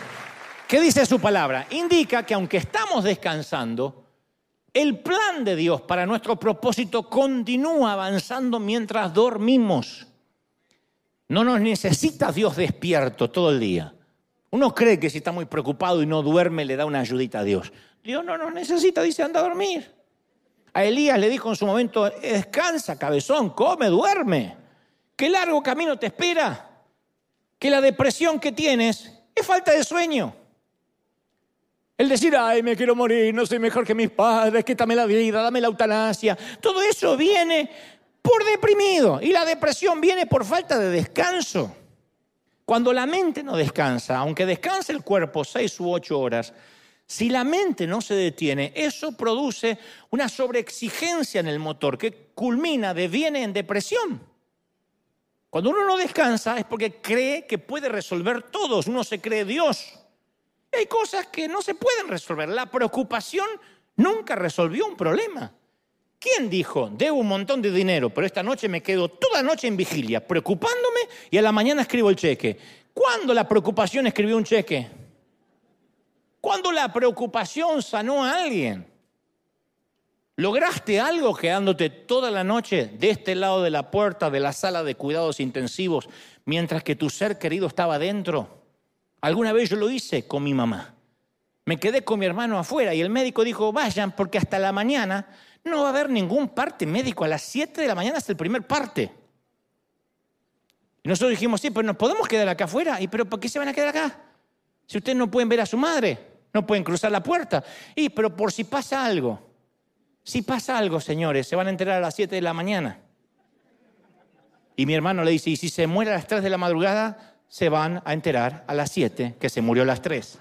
¿qué dice su palabra? Indica que aunque estamos descansando, el plan de Dios para nuestro propósito continúa avanzando mientras dormimos. No nos necesita Dios despierto todo el día. Uno cree que si está muy preocupado y no duerme le da una ayudita a Dios. Dios no nos necesita, dice, anda a dormir. A Elías le dijo en su momento, descansa, cabezón, come, duerme. Qué largo camino te espera. Que la depresión que tienes es falta de sueño. El decir, ay, me quiero morir, no soy mejor que mis padres, quítame la vida, dame la eutanasia. Todo eso viene por deprimido y la depresión viene por falta de descanso. Cuando la mente no descansa, aunque descanse el cuerpo seis u ocho horas, si la mente no se detiene, eso produce una sobreexigencia en el motor que culmina, deviene en depresión. Cuando uno no descansa es porque cree que puede resolver todo, uno se cree Dios hay cosas que no se pueden resolver. La preocupación nunca resolvió un problema. ¿Quién dijo, debo un montón de dinero, pero esta noche me quedo toda la noche en vigilia, preocupándome y a la mañana escribo el cheque? ¿Cuándo la preocupación escribió un cheque? ¿Cuándo la preocupación sanó a alguien? ¿Lograste algo quedándote toda la noche de este lado de la puerta de la sala de cuidados intensivos mientras que tu ser querido estaba dentro? Alguna vez yo lo hice con mi mamá. Me quedé con mi hermano afuera y el médico dijo, vayan porque hasta la mañana no va a haber ningún parte médico. A las 7 de la mañana es el primer parte. Y nosotros dijimos, sí, pero nos podemos quedar acá afuera. ¿Y pero por qué se van a quedar acá? Si ustedes no pueden ver a su madre, no pueden cruzar la puerta. Y pero por si pasa algo. Si pasa algo, señores, se van a enterar a las 7 de la mañana. Y mi hermano le dice, ¿y si se muere a las 3 de la madrugada? Se van a enterar a las 7 que se murió a las 3.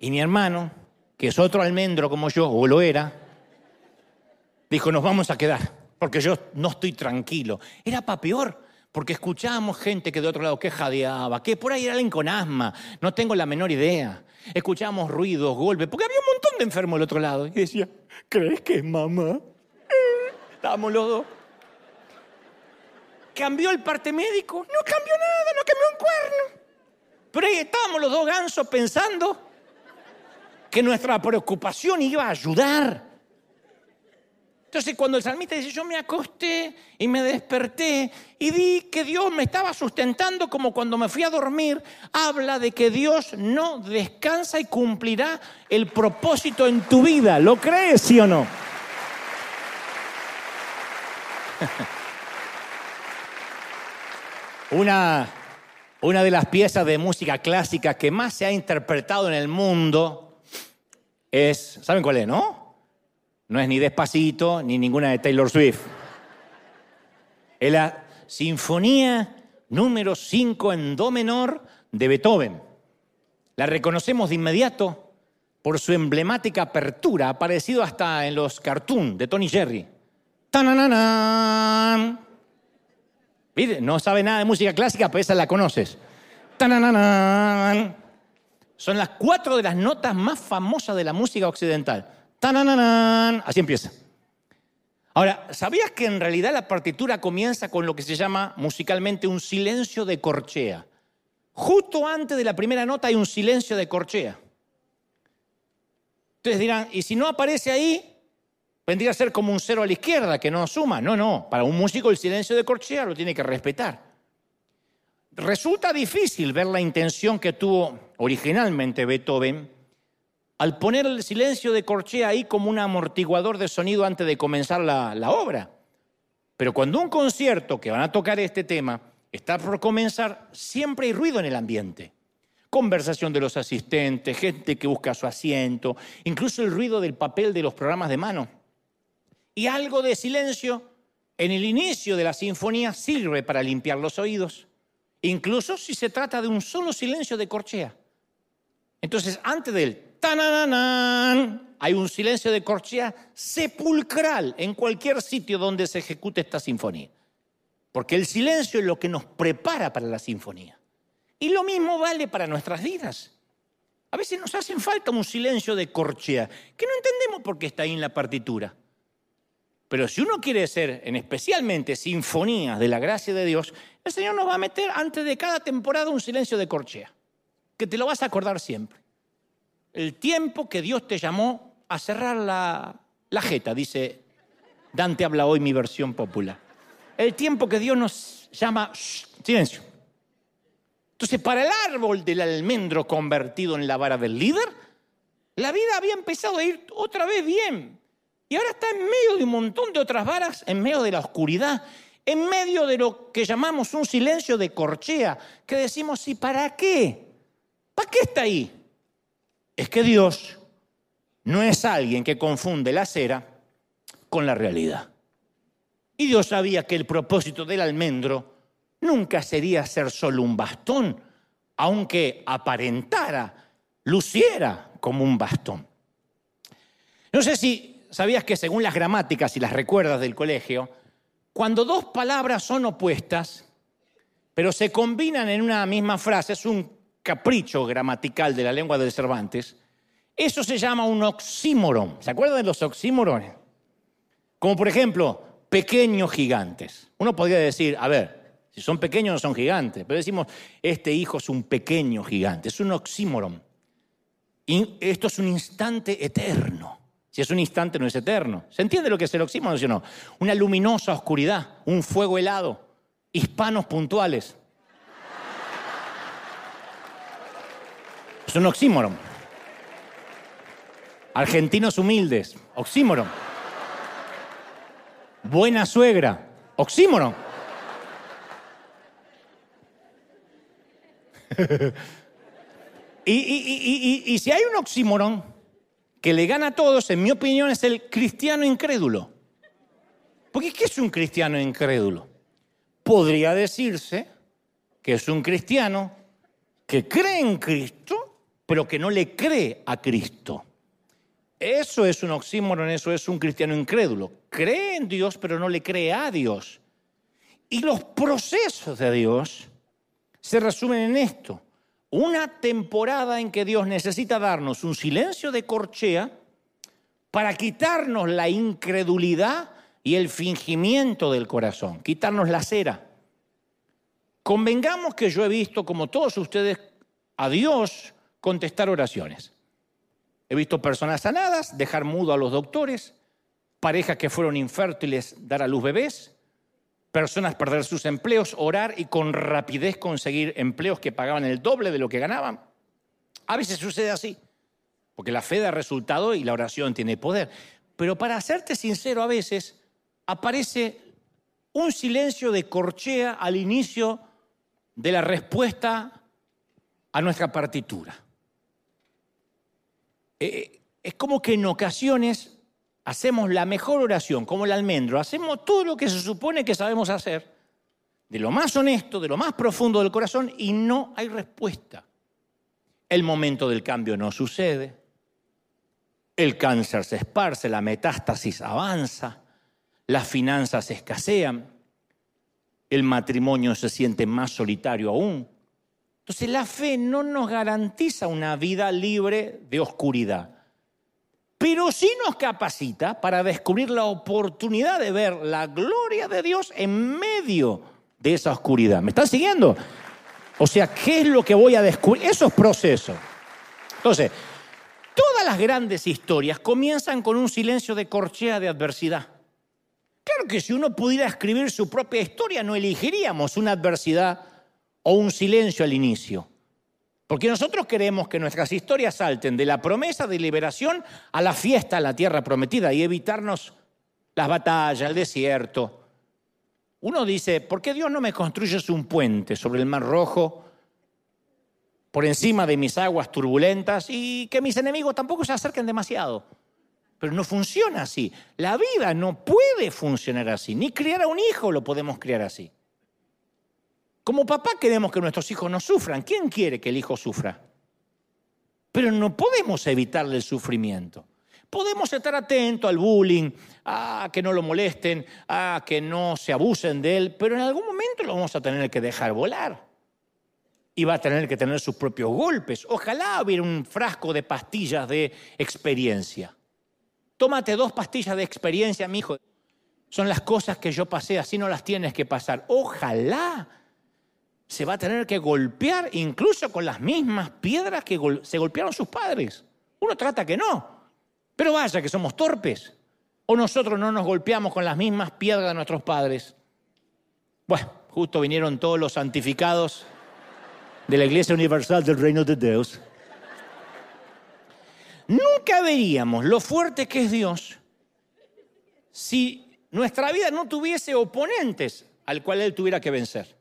Y mi hermano, que es otro almendro como yo, o lo era, dijo, nos vamos a quedar, porque yo no estoy tranquilo. Era para peor, porque escuchábamos gente que de otro lado que jadeaba, que por ahí era alguien con asma, no tengo la menor idea. Escuchábamos ruidos, golpes, porque había un montón de enfermos del otro lado. Y decía, ¿crees que es mamá? Estábamos los dos. ¿Cambió el parte médico? No cambió nada, no cambió un cuerno. Pero ahí estábamos los dos gansos pensando que nuestra preocupación iba a ayudar. Entonces cuando el salmista dice, yo me acosté y me desperté y vi que Dios me estaba sustentando como cuando me fui a dormir, habla de que Dios no descansa y cumplirá el propósito en tu vida. ¿Lo crees, sí o no? Una, una de las piezas de música clásica que más se ha interpretado en el mundo es, ¿saben cuál es, no? No es ni Despacito ni ninguna de Taylor Swift. Es la Sinfonía número 5 en Do menor de Beethoven. La reconocemos de inmediato por su emblemática apertura, aparecido hasta en los cartoons de Tony Jerry. No sabe nada de música clásica, pero esa la conoces. Son las cuatro de las notas más famosas de la música occidental. Así empieza. Ahora, ¿sabías que en realidad la partitura comienza con lo que se llama musicalmente un silencio de corchea? Justo antes de la primera nota hay un silencio de corchea. Ustedes dirán, ¿y si no aparece ahí? Vendría a ser como un cero a la izquierda que no suma. No, no, para un músico el silencio de corchea lo tiene que respetar. Resulta difícil ver la intención que tuvo originalmente Beethoven al poner el silencio de corchea ahí como un amortiguador de sonido antes de comenzar la, obra. Pero cuando un concierto que van a tocar este tema está por comenzar, siempre hay ruido en el ambiente. Conversación de los asistentes, gente que busca su asiento, incluso el ruido del papel de los programas de mano. Y algo de silencio en el inicio de la sinfonía sirve para limpiar los oídos, incluso si se trata de un solo silencio de corchea. Entonces, antes del ¡Tanananan! Hay un silencio de corchea sepulcral en cualquier sitio donde se ejecute esta sinfonía. Porque el silencio es lo que nos prepara para la sinfonía. Y lo mismo vale para nuestras vidas. A veces nos hacen falta un silencio de corchea, que no entendemos por qué está ahí en la partitura. Pero si uno quiere ser, en especialmente sinfonías de la gracia de Dios, el Señor nos va a meter antes de cada temporada un silencio de corchea, que te lo vas a acordar siempre el tiempo que Dios te llamó a cerrar la, la jeta, dice Dante habla hoy mi versión popular. El tiempo que Dios nos llama, silencio. Entonces, para el árbol del almendro convertido en la vara del líder, la vida había empezado a ir otra vez bien. Y ahora está en medio de un montón de otras varas, en medio de la oscuridad, en medio de lo que llamamos un silencio de corchea, que decimos, ¿y para qué? ¿Para qué está ahí? es que Dios no es alguien que confunde la cera con la realidad. Y Dios sabía que el propósito del almendro nunca sería ser solo un bastón, aunque aparentara, luciera como un bastón. No sé si sabías que según las gramáticas y las recuerdas del colegio, cuando dos palabras son opuestas, pero se combinan en una misma frase, es un capricho gramatical de la lengua de Cervantes, eso se llama un oxímoron. ¿Se acuerdan de los oxímorones? Como por ejemplo, pequeños gigantes. Uno podría decir, a ver, si son pequeños no son gigantes, pero decimos, este hijo es un pequeño gigante, es un oxímoron. Y esto es un instante eterno. Si es un instante no es eterno. ¿Se entiende lo que es el oxímoron, sí o no? Una luminosa oscuridad, un fuego helado, hispanos puntuales. Es un oxímoron. Argentinos humildes, oxímoron. Buena suegra, oxímoron. y, y, si hay un oxímoron que le gana a todos, en mi opinión, es el cristiano incrédulo. Porque ¿qué es un cristiano incrédulo? Podría decirse que es un cristiano que cree en Cristo, pero que no le cree a Cristo. Eso es un oxímoron, eso es un cristiano incrédulo. Cree en Dios, pero no le cree a Dios. Y los procesos de Dios se resumen en esto. Una temporada en que Dios necesita darnos un silencio de corchea para quitarnos la incredulidad y el fingimiento del corazón, quitarnos la cera. Convengamos que yo he visto, como todos ustedes, a Dios contestar oraciones. He visto personas sanadas, dejar mudo a los doctores, parejas que fueron infértiles dar a luz bebés, personas perder sus empleos, orar y con rapidez conseguir empleos que pagaban el doble de lo que ganaban. A veces sucede así, porque la fe da resultado y la oración tiene poder. Pero para serte sincero, a veces aparece un silencio de corchea al inicio de la respuesta a nuestra partitura. Eh, es como que en ocasiones hacemos la mejor oración, como el almendro, hacemos todo lo que se supone que sabemos hacer, de lo más honesto, de lo más profundo del corazón, y no hay respuesta. El momento del cambio no sucede, el cáncer se esparce, la metástasis avanza, las finanzas escasean, el matrimonio se siente más solitario aún, entonces la fe no nos garantiza una vida libre de oscuridad. Pero sí nos capacita para descubrir la oportunidad de ver la gloria de Dios en medio de esa oscuridad. ¿Me están siguiendo? O sea, ¿qué es lo que voy a descubrir? Eso es proceso. Entonces, todas las grandes historias comienzan con un silencio de corchea de adversidad. Claro que si uno pudiera escribir su propia historia, no elegiríamos una adversidad o un silencio al inicio. Porque nosotros queremos que nuestras historias salten de la promesa de liberación a la fiesta en la tierra prometida y evitarnos las batallas, el desierto. Uno dice, ¿por qué Dios no me construye un puente sobre el Mar Rojo, por encima de mis aguas turbulentas y que mis enemigos tampoco se acerquen demasiado? Pero no funciona así. La vida no puede funcionar así. Ni criar a un hijo lo podemos criar así. Como papá queremos que nuestros hijos no sufran. ¿Quién quiere que el hijo sufra? Pero no podemos evitarle el sufrimiento. Podemos estar atentos al bullying, a que no lo molesten, a que no se abusen de él, pero en algún momento lo vamos a tener que dejar volar. Y va a tener que tener sus propios golpes. Ojalá hubiera un frasco de pastillas de experiencia. Tómate dos pastillas de experiencia, mi hijo. Son las cosas que yo pasé, así no las tienes que pasar. Ojalá se va a tener que golpear incluso con las mismas piedras que se golpearon sus padres. Uno trata que no, pero vaya que somos torpes. O nosotros no nos golpeamos con las mismas piedras de nuestros padres. Bueno, justo vinieron todos los santificados de la Iglesia Universal del Reino de Dios. Nunca veríamos lo fuerte que es Dios si nuestra vida no tuviese oponentes al cual Él tuviera que vencer.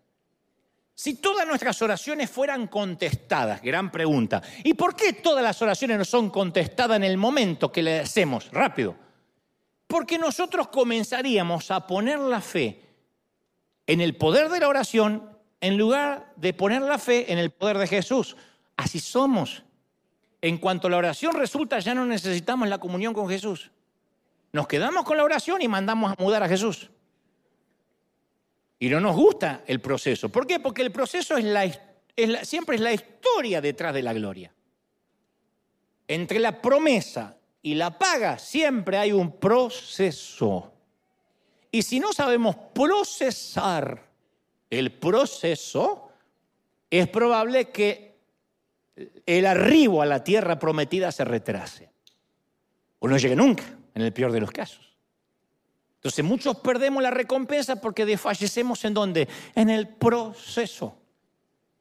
Si todas nuestras oraciones fueran contestadas, gran pregunta. ¿Y por qué todas las oraciones no son contestadas en el momento que le hacemos? Rápido. Porque nosotros comenzaríamos a poner la fe en el poder de la oración en lugar de poner la fe en el poder de Jesús. Así somos. En cuanto la oración resulta, ya no necesitamos la comunión con Jesús. Nos quedamos con la oración y mandamos a mudar a Jesús. Y no nos gusta el proceso. ¿Por qué? Porque el proceso siempre es la historia detrás de la gloria. Entre la promesa y la paga siempre hay un proceso. Y si no sabemos procesar el proceso, es probable que el arribo a la tierra prometida se retrase. O no llegue nunca, en el peor de los casos. Entonces muchos perdemos la recompensa porque desfallecemos en dónde? En el proceso.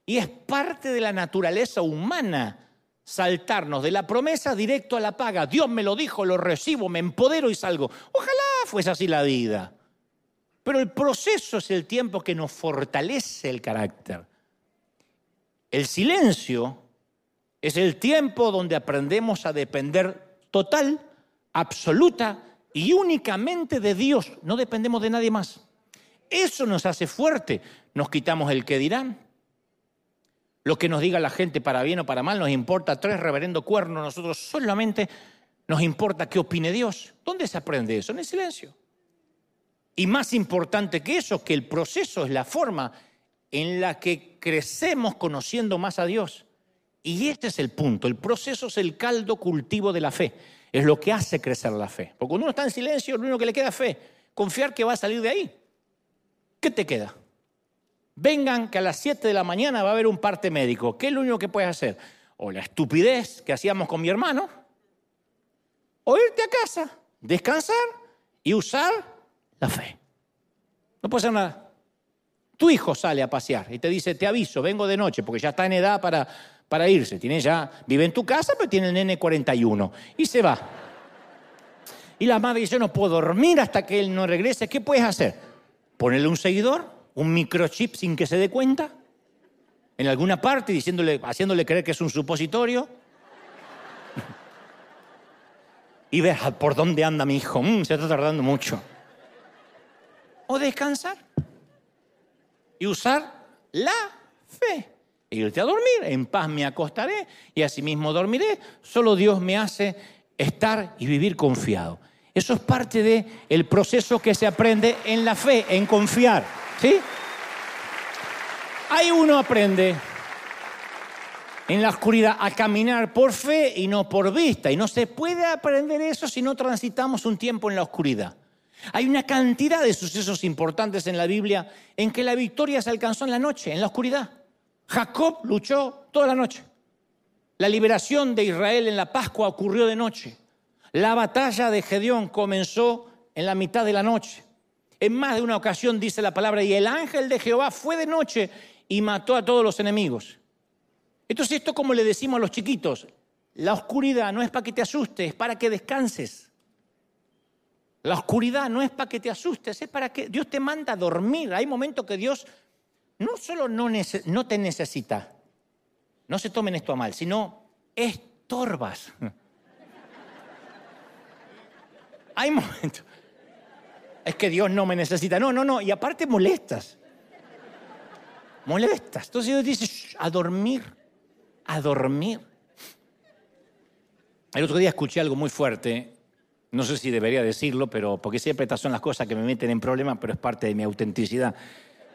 Y es parte de la naturaleza humana saltarnos de la promesa directo a la paga. Dios me lo dijo, lo recibo, me empodero y salgo. Ojalá fuese así la vida. Pero el proceso es el tiempo que nos fortalece el carácter. El silencio es el tiempo donde aprendemos a depender total, absoluta y únicamente de Dios, no dependemos de nadie más. Eso nos hace fuerte. Nos quitamos el que dirán. Lo que nos diga la gente para bien o para mal, nos importa tres reverendo cuernos, nosotros solamente nos importa qué opine Dios. ¿Dónde se aprende eso? En el silencio. Y más importante que eso, que el proceso es la forma en la que crecemos conociendo más a Dios. Y este es el punto, el proceso es el caldo cultivo de la fe es lo que hace crecer la fe. Porque cuando uno está en silencio, lo único que le queda es fe, confiar que va a salir de ahí. ¿Qué te queda? Vengan que a las 7 de la mañana va a haber un parte médico. ¿Qué es lo único que puedes hacer? O la estupidez que hacíamos con mi hermano, o irte a casa, descansar y usar la fe. No puede ser nada. Tu hijo sale a pasear y te dice, te aviso, vengo de noche, porque ya está en edad para para irse. Tiene ya, vive en tu casa, pero tiene el nene 41 y se va. Y la madre dice, yo no puedo dormir hasta que él no regrese. ¿Qué puedes hacer? Ponerle un seguidor, un microchip sin que se dé cuenta, en alguna parte, diciéndole, haciéndole creer que es un supositorio. y ver por dónde anda mi hijo. Mm, se está tardando mucho. O descansar y usar la fe irte a dormir, en paz me acostaré y asimismo dormiré. Solo Dios me hace estar y vivir confiado. Eso es parte del el proceso que se aprende en la fe, en confiar. ¿Sí? Ahí uno aprende en la oscuridad a caminar por fe y no por vista. Y no se puede aprender eso si no transitamos un tiempo en la oscuridad. Hay una cantidad de sucesos importantes en la Biblia en que la victoria se alcanzó en la noche, en la oscuridad. Jacob luchó toda la noche. La liberación de Israel en la Pascua ocurrió de noche. La batalla de Gedeón comenzó en la mitad de la noche. En más de una ocasión dice la palabra, y el ángel de Jehová fue de noche y mató a todos los enemigos. Entonces esto como le decimos a los chiquitos, la oscuridad no es para que te asustes, es para que descanses. La oscuridad no es para que te asustes, es para que Dios te manda a dormir. Hay momentos que Dios no solo no, te necesita, no se tomen esto a mal, sino estorbas. Hay momentos. Es que Dios no me necesita. No, no, no. Y aparte molestas. Molestas. Entonces Dios dice, a dormir, a dormir. El otro día escuché algo muy fuerte. No sé si debería decirlo, pero porque siempre estas son las cosas que me meten en problemas, pero es parte de mi autenticidad.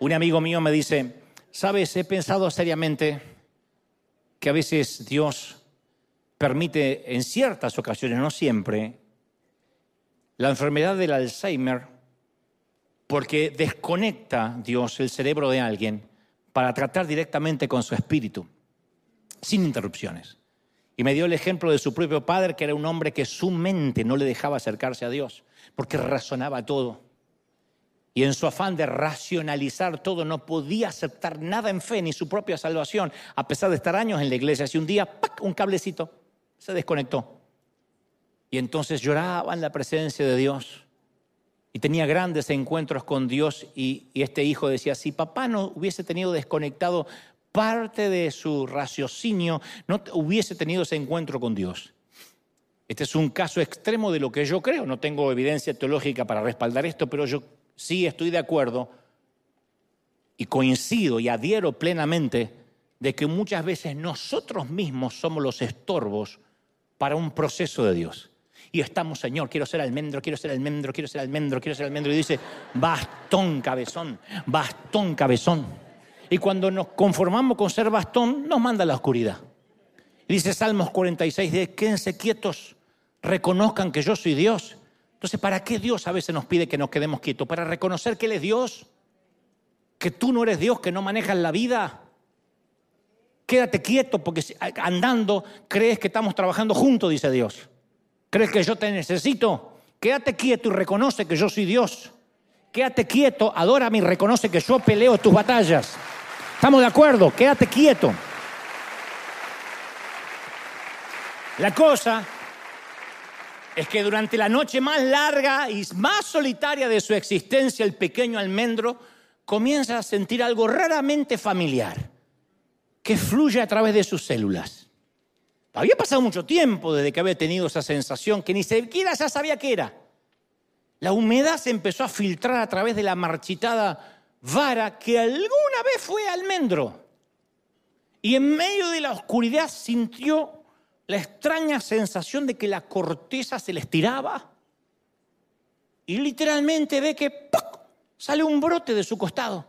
Un amigo mío me dice, sabes, he pensado seriamente que a veces Dios permite en ciertas ocasiones, no siempre, la enfermedad del Alzheimer porque desconecta Dios el cerebro de alguien para tratar directamente con su espíritu, sin interrupciones. Y me dio el ejemplo de su propio padre, que era un hombre que su mente no le dejaba acercarse a Dios, porque razonaba todo. Y en su afán de racionalizar todo, no podía aceptar nada en fe, ni su propia salvación, a pesar de estar años en la iglesia. Y un día, ¡pac! un cablecito, se desconectó. Y entonces lloraba en la presencia de Dios. Y tenía grandes encuentros con Dios y, este hijo decía, si papá no hubiese tenido desconectado parte de su raciocinio, no hubiese tenido ese encuentro con Dios. Este es un caso extremo de lo que yo creo. No tengo evidencia teológica para respaldar esto, pero yo sí estoy de acuerdo y coincido y adhiero plenamente de que muchas veces nosotros mismos somos los estorbos para un proceso de Dios y estamos, Señor, quiero ser almendro, quiero ser almendro, quiero ser almendro, quiero ser almendro. Y dice, bastón cabezón, bastón cabezón. Y cuando nos conformamos con ser bastón, nos manda a la oscuridad. Y dice Salmos 46, de quédense quietos, reconozcan que yo soy Dios. Entonces, ¿para qué Dios a veces nos pide que nos quedemos quietos? Para reconocer que Él es Dios, que tú no eres Dios, que no manejas la vida. Quédate quieto porque andando crees que estamos trabajando juntos, dice Dios. ¿Crees que yo te necesito? Quédate quieto y reconoce que yo soy Dios. Quédate quieto, adórame y reconoce que yo peleo tus batallas. ¿Estamos de acuerdo? Quédate quieto. La cosa es que durante la noche más larga y más solitaria de su existencia, el pequeño almendro comienza a sentir algo raramente familiar que fluye a través de sus células. Había pasado mucho tiempo desde que había tenido esa sensación que ni siquiera ya sabía qué era. La humedad se empezó a filtrar a través de la marchitada vara que alguna vez fue almendro. Y en medio de la oscuridad sintió la extraña sensación de que la corteza se le estiraba. Y literalmente ve que sale un brote de su costado.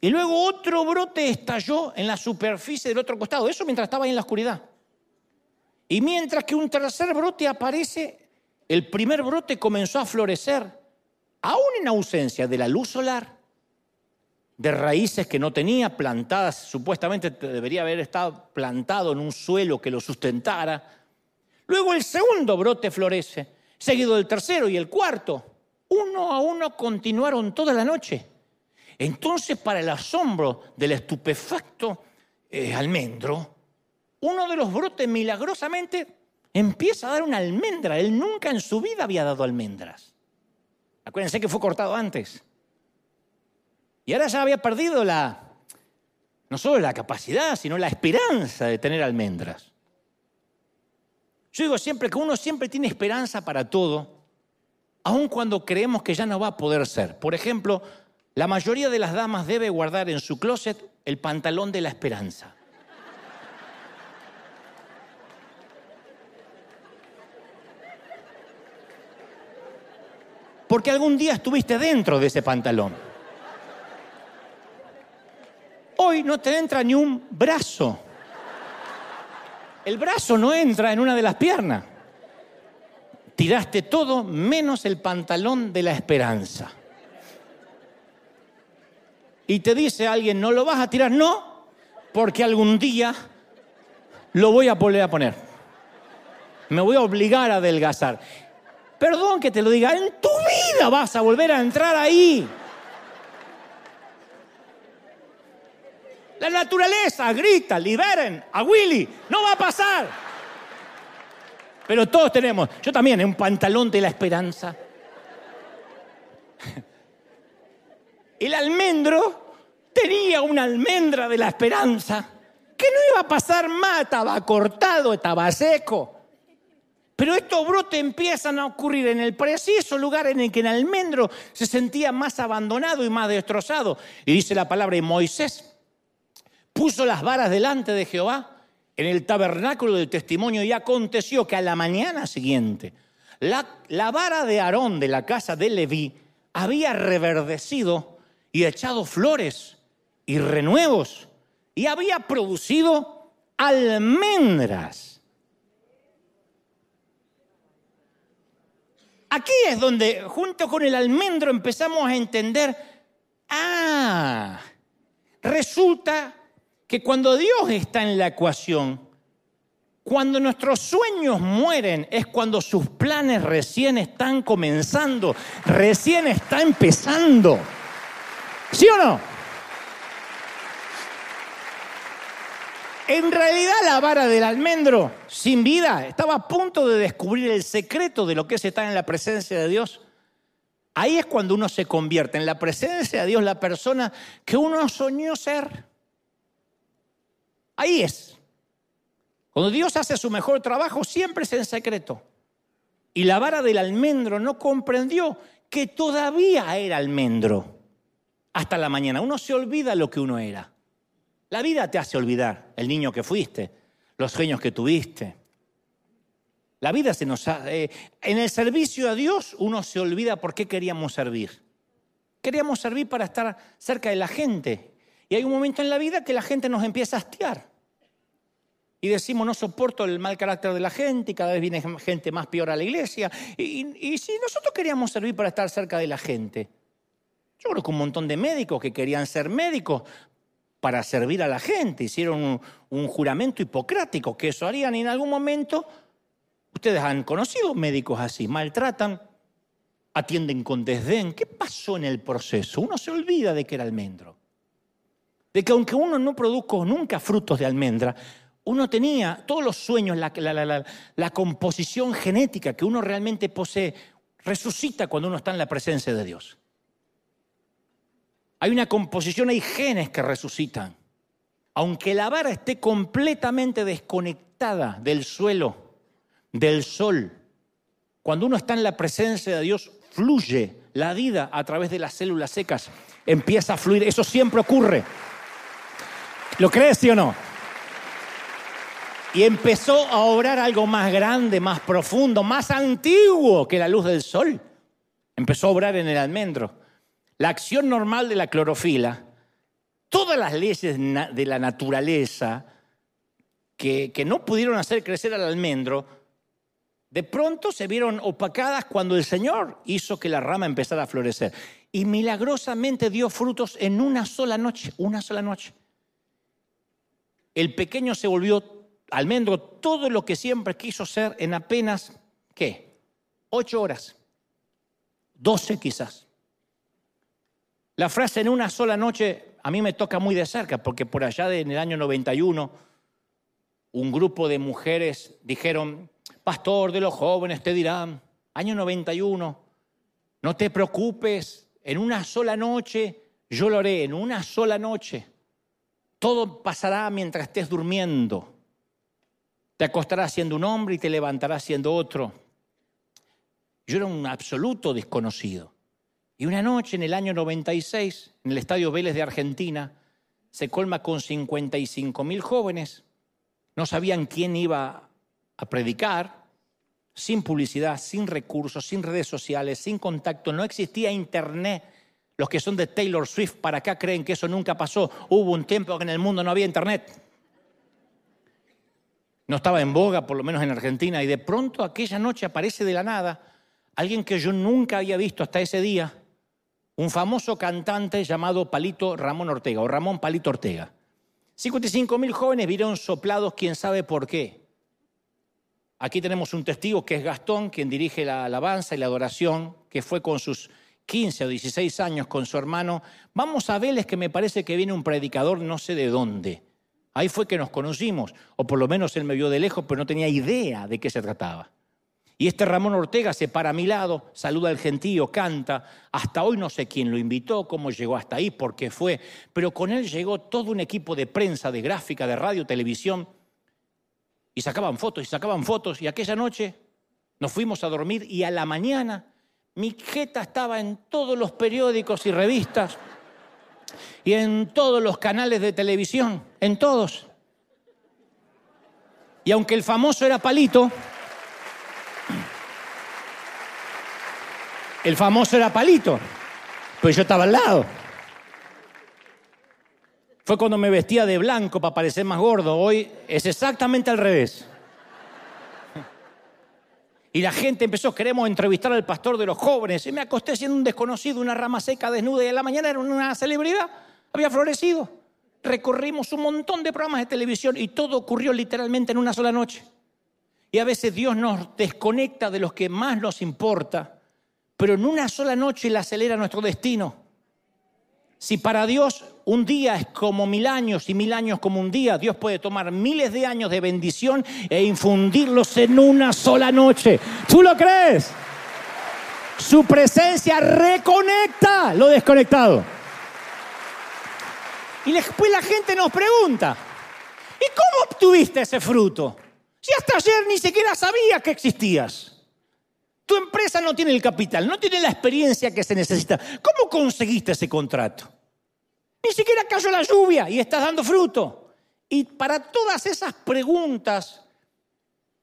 Y luego otro brote estalló en la superficie del otro costado. Eso mientras estaba ahí en la oscuridad. Y mientras que un tercer brote aparece, el primer brote comenzó a florecer, aún en ausencia de la luz solar, de raíces que no tenía, plantadas, supuestamente debería haber estado plantado en un suelo que lo sustentara. Luego el segundo brote florece, seguido del tercero y el cuarto. Uno a uno continuaron toda la noche. Entonces, para el asombro del estupefacto eh, almendro, uno de los brotes milagrosamente empieza a dar una almendra. Él nunca en su vida había dado almendras. Acuérdense que fue cortado antes. Y ahora ya había perdido la, no solo la capacidad, sino la esperanza de tener almendras. Yo digo siempre que uno siempre tiene esperanza para todo, aun cuando creemos que ya no va a poder ser. Por ejemplo, la mayoría de las damas debe guardar en su closet el pantalón de la esperanza. porque algún día estuviste dentro de ese pantalón. Hoy no te entra ni un brazo. El brazo no entra en una de las piernas. Tiraste todo menos el pantalón de la esperanza. Y te dice alguien, no lo vas a tirar, no, porque algún día lo voy a volver a poner. Me voy a obligar a adelgazar. Perdón que te lo diga, en tu vida vas a volver a entrar ahí. La naturaleza grita, liberen a Willy, no va a pasar. Pero todos tenemos, yo también, un pantalón de la esperanza. El almendro tenía una almendra de la esperanza que no iba a pasar más, estaba cortado, estaba seco. Pero estos brotes empiezan a ocurrir en el preciso lugar en el que el almendro se sentía más abandonado y más destrozado. Y dice la palabra, de Moisés puso las varas delante de Jehová en el tabernáculo del testimonio y aconteció que a la mañana siguiente la, la vara de Aarón de la casa de Leví había reverdecido y echado flores y renuevos y había producido almendras. Aquí es donde junto con el almendro empezamos a entender, ah, resulta que cuando Dios está en la ecuación, cuando nuestros sueños mueren es cuando sus planes recién están comenzando, recién está empezando. ¿Sí o no? En realidad la vara del almendro, sin vida, estaba a punto de descubrir el secreto de lo que es estar en la presencia de Dios. Ahí es cuando uno se convierte en la presencia de Dios, la persona que uno soñó ser. Ahí es. Cuando Dios hace su mejor trabajo, siempre es en secreto. Y la vara del almendro no comprendió que todavía era almendro. Hasta la mañana. Uno se olvida lo que uno era. La vida te hace olvidar el niño que fuiste, los sueños que tuviste. La vida se nos ha, eh, en el servicio a Dios uno se olvida por qué queríamos servir. Queríamos servir para estar cerca de la gente. Y hay un momento en la vida que la gente nos empieza a hastiar. Y decimos, no soporto el mal carácter de la gente y cada vez viene gente más peor a la iglesia. Y, si nosotros queríamos servir para estar cerca de la gente, yo creo que un montón de médicos que querían ser médicos para servir a la gente, hicieron un, un juramento hipocrático, que eso harían y en algún momento, ustedes han conocido médicos así, maltratan, atienden con desdén. ¿Qué pasó en el proceso? Uno se olvida de que era almendro. De que aunque uno no produjo nunca frutos de almendra, uno tenía todos los sueños, la, composición genética que uno realmente posee, resucita cuando uno está en la presencia de Dios. Hay una composición, hay genes que resucitan. Aunque la vara esté completamente desconectada del suelo, del sol, cuando uno está en la presencia de Dios, fluye la vida a través de las células secas, empieza a fluir. Eso siempre ocurre. ¿Lo crees, sí o no? Y empezó a obrar algo más grande, más profundo, más antiguo que la luz del sol. Empezó a obrar en el almendro. La acción normal de la clorofila, todas las leyes de la naturaleza que, que no pudieron hacer crecer al almendro, de pronto se vieron opacadas cuando el Señor hizo que la rama empezara a florecer. Y milagrosamente dio frutos en una sola noche, una sola noche. El pequeño se volvió almendro todo lo que siempre quiso ser en apenas, ¿qué? Ocho horas. Doce quizás. La frase en una sola noche a mí me toca muy de cerca, porque por allá en el año 91, un grupo de mujeres dijeron, pastor de los jóvenes te dirán, año 91, no te preocupes, en una sola noche, yo lo haré, en una sola noche. Todo pasará mientras estés durmiendo. Te acostarás siendo un hombre y te levantarás siendo otro. Yo era un absoluto desconocido. Y una noche en el año 96, en el Estadio Vélez de Argentina, se colma con 55 mil jóvenes. No sabían quién iba a predicar, sin publicidad, sin recursos, sin redes sociales, sin contacto. No existía internet. Los que son de Taylor Swift para acá creen que eso nunca pasó. Hubo un tiempo que en el mundo no había internet. no estaba en boga, por lo menos en Argentina, y de pronto aquella noche aparece de la nada alguien que yo nunca había visto hasta ese día, un famoso cantante llamado Palito Ramón Ortega, o Ramón Palito Ortega. 55 mil jóvenes vieron soplados, quién sabe por qué. Aquí tenemos un testigo que es Gastón, quien dirige la alabanza y la adoración, que fue con sus 15 o 16 años con su hermano. Vamos a Vélez, que me parece que viene un predicador no sé de dónde. Ahí fue que nos conocimos, o por lo menos él me vio de lejos, pero no tenía idea de qué se trataba. Y este Ramón Ortega se para a mi lado, saluda al gentío, canta. Hasta hoy no sé quién lo invitó, cómo llegó hasta ahí, por qué fue, pero con él llegó todo un equipo de prensa, de gráfica, de radio, televisión, y sacaban fotos y sacaban fotos. Y aquella noche nos fuimos a dormir y a la mañana mi jeta estaba en todos los periódicos y revistas y en todos los canales de televisión, en todos. Y aunque el famoso era Palito, el famoso era Palito, pues yo estaba al lado. Fue cuando me vestía de blanco para parecer más gordo. Hoy es exactamente al revés. Y la gente empezó, queremos entrevistar al pastor de los jóvenes. Y me acosté siendo un desconocido, una rama seca, desnuda. Y en la mañana era una celebridad había florecido. Recorrimos un montón de programas de televisión y todo ocurrió literalmente en una sola noche. Y a veces Dios nos desconecta de los que más nos importa, pero en una sola noche le acelera nuestro destino. Si para Dios un día es como mil años y mil años como un día, Dios puede tomar miles de años de bendición e infundirlos en una sola noche. ¿Tú lo crees? Su presencia reconecta lo desconectado. Y después la gente nos pregunta, ¿y cómo obtuviste ese fruto? Si hasta ayer ni siquiera sabía que existías. Tu empresa no tiene el capital, no tiene la experiencia que se necesita. ¿Cómo conseguiste ese contrato? Ni siquiera cayó la lluvia y estás dando fruto. Y para todas esas preguntas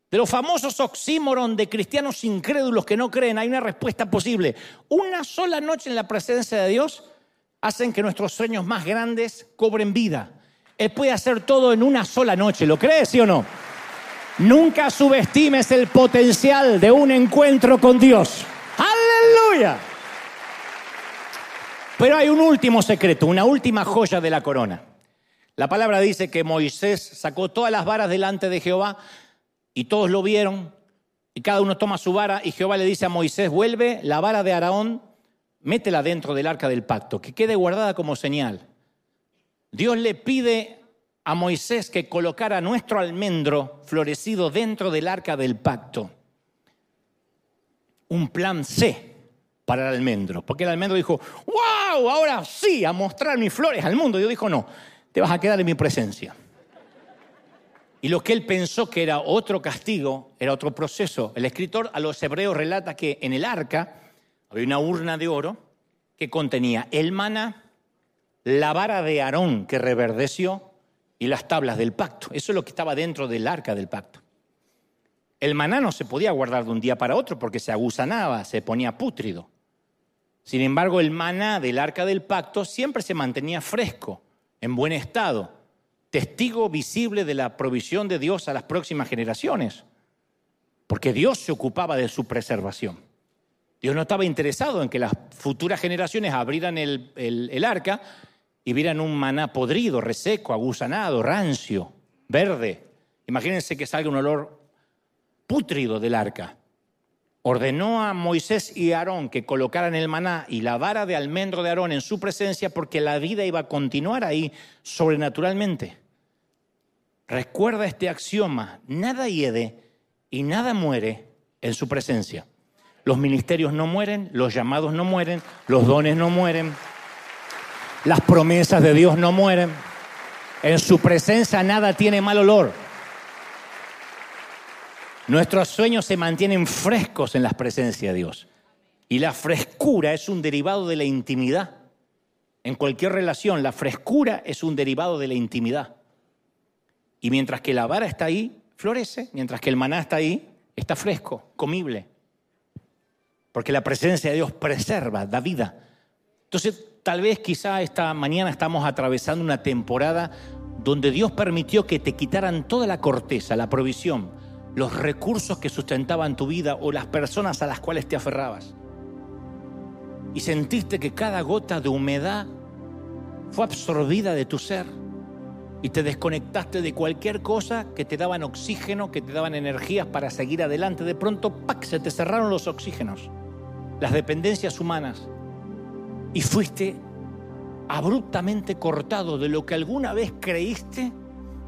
de los famosos oxímoron de cristianos incrédulos que no creen, hay una respuesta posible. Una sola noche en la presencia de Dios hacen que nuestros sueños más grandes cobren vida. Él puede hacer todo en una sola noche, ¿lo crees, sí o no? Nunca subestimes el potencial de un encuentro con Dios. Aleluya. Pero hay un último secreto, una última joya de la corona. La palabra dice que Moisés sacó todas las varas delante de Jehová y todos lo vieron y cada uno toma su vara y Jehová le dice a Moisés, vuelve la vara de Araón métela dentro del arca del pacto, que quede guardada como señal. Dios le pide a Moisés que colocara nuestro almendro florecido dentro del arca del pacto. Un plan C para el almendro, porque el almendro dijo, wow, ahora sí, a mostrar mis flores al mundo. Dios dijo, no, te vas a quedar en mi presencia. Y lo que él pensó que era otro castigo, era otro proceso. El escritor a los hebreos relata que en el arca había una urna de oro que contenía el maná, la vara de Aarón que reverdeció y las tablas del pacto. Eso es lo que estaba dentro del arca del pacto. El maná no se podía guardar de un día para otro porque se agusanaba, se ponía pútrido. Sin embargo, el maná del arca del pacto siempre se mantenía fresco, en buen estado, testigo visible de la provisión de Dios a las próximas generaciones, porque Dios se ocupaba de su preservación. Dios no estaba interesado en que las futuras generaciones abrieran el, arca y vieran un maná podrido, reseco, agusanado, rancio, verde. Imagínense que salga un olor pútrido del arca. Ordenó a Moisés y Aarón que colocaran el maná y la vara de almendro de Aarón en su presencia porque la vida iba a continuar ahí sobrenaturalmente. Recuerda este axioma, nada hiede y nada muere en su presencia. Los ministerios no mueren, los llamados no mueren, los dones no mueren, las promesas de Dios no mueren. En su presencia nada tiene mal olor. Nuestros sueños se mantienen frescos en la presencia de Dios. Y la frescura es un derivado de la intimidad. En cualquier relación, la frescura es un derivado de la intimidad. Y mientras que la vara está ahí, florece. Mientras que el maná está ahí, está fresco, comible porque la presencia de Dios preserva, da vida. Entonces, tal vez quizá esta mañana estamos atravesando una temporada donde Dios permitió que te quitaran toda la corteza, la provisión, los recursos que sustentaban tu vida o las personas a las cuales te aferrabas. Y sentiste que cada gota de humedad fue absorbida de tu ser y te desconectaste de cualquier cosa que te daban oxígeno, que te daban energías para seguir adelante. De pronto, ¡pac! se te cerraron los oxígenos, las dependencias humanas y fuiste abruptamente cortado de lo que alguna vez creíste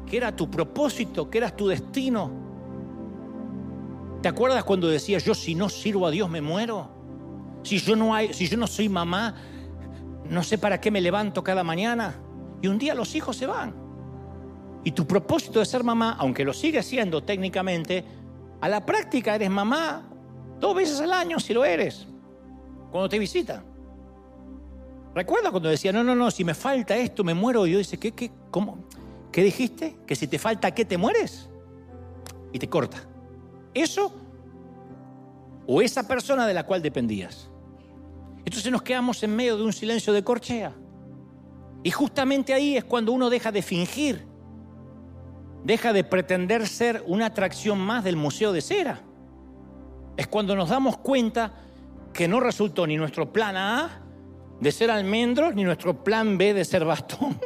que era tu propósito, que era tu destino. ¿Te acuerdas cuando decías yo si no sirvo a Dios me muero? Si yo no soy mamá, no sé para qué me levanto cada mañana. Y un día los hijos se van. Y tu propósito de ser mamá, aunque lo sigues siendo técnicamente, a la práctica eres mamá dos veces al año si lo eres, cuando te visita. Recuerda cuando decía, no, no, no, si me falta esto, me muero. Y yo dice, ¿qué, qué, cómo? ¿Qué dijiste? ¿Que si te falta qué te mueres? Y te corta. Eso o esa persona de la cual dependías. Entonces nos quedamos en medio de un silencio de corchea. Y justamente ahí es cuando uno deja de fingir, deja de pretender ser una atracción más del Museo de Cera. Es cuando nos damos cuenta que no resultó ni nuestro plan A de ser almendros ni nuestro plan B de ser bastón.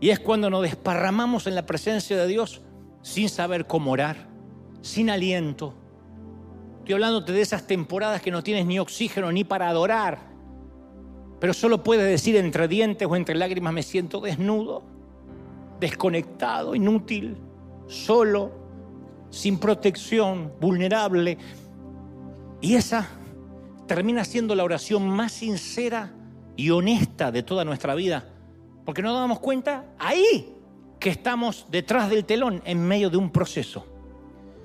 Y es cuando nos desparramamos en la presencia de Dios sin saber cómo orar, sin aliento. Estoy hablándote de esas temporadas que no tienes ni oxígeno ni para adorar, pero solo puedes decir entre dientes o entre lágrimas me siento desnudo, desconectado, inútil, solo, sin protección, vulnerable. Y esa termina siendo la oración más sincera y honesta de toda nuestra vida. Porque nos damos cuenta ahí que estamos detrás del telón en medio de un proceso.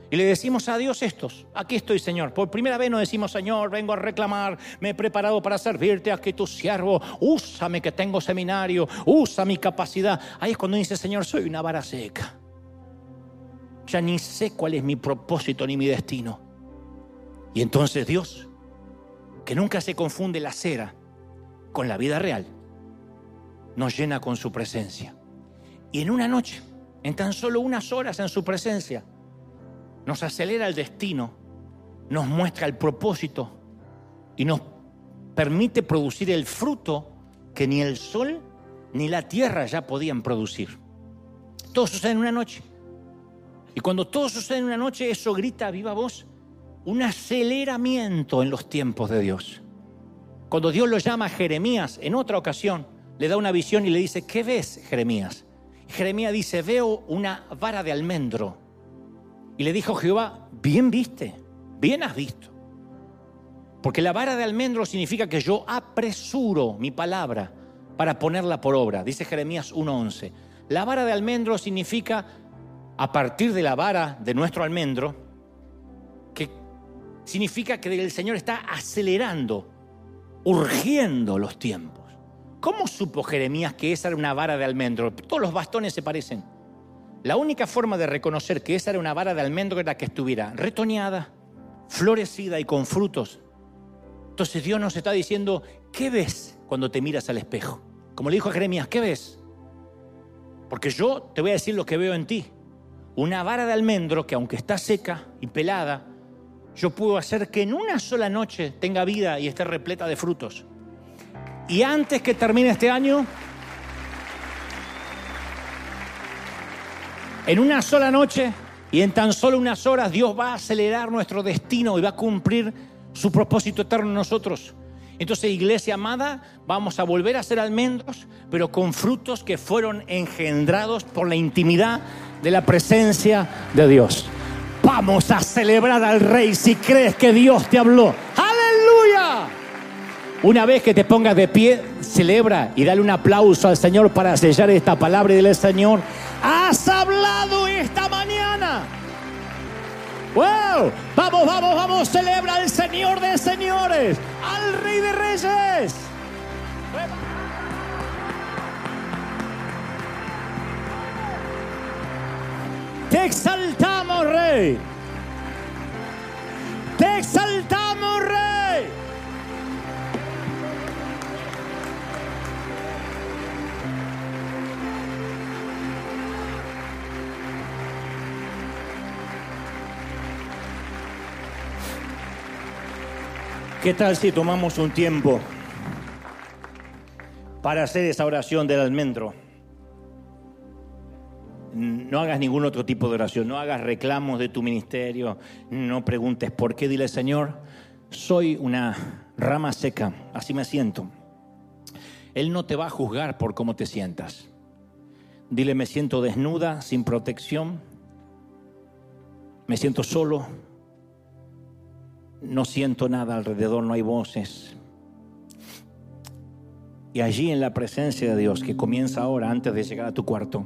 Y le decimos a Dios estos, aquí estoy Señor. Por primera vez no decimos Señor, vengo a reclamar, me he preparado para servirte, aquí tu siervo, úsame que tengo seminario, usa mi capacidad. Ahí es cuando dice Señor, soy una vara seca. Ya ni sé cuál es mi propósito ni mi destino. Y entonces Dios que nunca se confunde la cera con la vida real, nos llena con su presencia. Y en una noche, en tan solo unas horas en su presencia, nos acelera el destino, nos muestra el propósito y nos permite producir el fruto que ni el sol ni la tierra ya podían producir. Todo sucede en una noche. Y cuando todo sucede en una noche, eso grita a viva voz un aceleramiento en los tiempos de Dios. Cuando Dios lo llama a Jeremías en otra ocasión, le da una visión y le dice, ¿qué ves, Jeremías? Jeremías dice, veo una vara de almendro. Y le dijo Jehová, bien viste, bien has visto. Porque la vara de almendro significa que yo apresuro mi palabra para ponerla por obra. Dice Jeremías 1.11. La vara de almendro significa, a partir de la vara de nuestro almendro, significa que el Señor está acelerando, urgiendo los tiempos. ¿Cómo supo Jeremías que esa era una vara de almendro? Todos los bastones se parecen. La única forma de reconocer que esa era una vara de almendro era que estuviera retoñada, florecida y con frutos. Entonces Dios nos está diciendo, ¿qué ves cuando te miras al espejo? Como le dijo a Jeremías, ¿qué ves? Porque yo te voy a decir lo que veo en ti. Una vara de almendro que aunque está seca y pelada, yo puedo hacer que en una sola noche tenga vida y esté repleta de frutos. Y antes que termine este año, en una sola noche y en tan solo unas horas, Dios va a acelerar nuestro destino y va a cumplir su propósito eterno en nosotros. Entonces, iglesia amada, vamos a volver a ser almendros, pero con frutos que fueron engendrados por la intimidad de la presencia de Dios. Vamos a celebrar al Rey si crees que Dios te habló. Aleluya. Una vez que te pongas de pie, celebra y dale un aplauso al Señor para sellar esta palabra y dile, Señor, has hablado esta mañana. ¡Wow! Vamos, vamos, vamos, celebra al Señor de señores, al Rey de Reyes. Te exaltamos, Rey. Te exaltamos, Rey. ¿Qué tal si tomamos un tiempo para hacer esa oración del almendro? No hagas ningún otro tipo de oración, no hagas reclamos de tu ministerio, no preguntes por qué, dile Señor, soy una rama seca, así me siento. Él no te va a juzgar por cómo te sientas. Dile, me siento desnuda, sin protección, me siento solo, no siento nada alrededor, no hay voces. Y allí en la presencia de Dios, que comienza ahora antes de llegar a tu cuarto,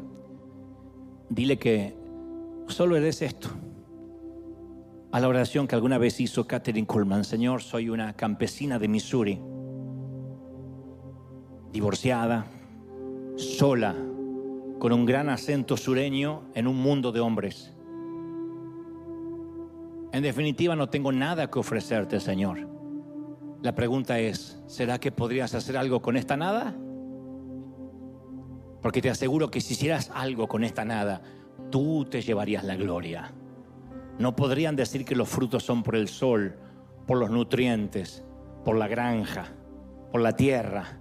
dile que solo eres esto. A la oración que alguna vez hizo Catherine Coleman, Señor, soy una campesina de Missouri, divorciada, sola, con un gran acento sureño en un mundo de hombres. En definitiva, no tengo nada que ofrecerte, Señor. La pregunta es, ¿será que podrías hacer algo con esta nada? Porque te aseguro que si hicieras algo con esta nada, tú te llevarías la gloria. No podrían decir que los frutos son por el sol, por los nutrientes, por la granja, por la tierra.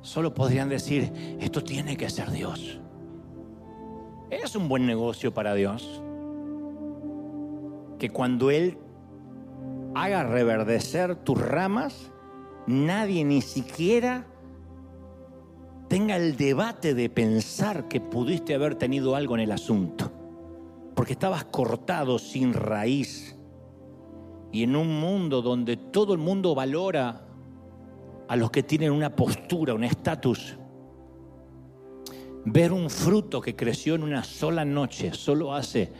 Solo podrían decir, esto tiene que ser Dios. Es un buen negocio para Dios que cuando Él haga reverdecer tus ramas, nadie ni siquiera tenga el debate de pensar que pudiste haber tenido algo en el asunto, porque estabas cortado sin raíz y en un mundo donde todo el mundo valora a los que tienen una postura, un estatus. Ver un fruto que creció en una sola noche solo hace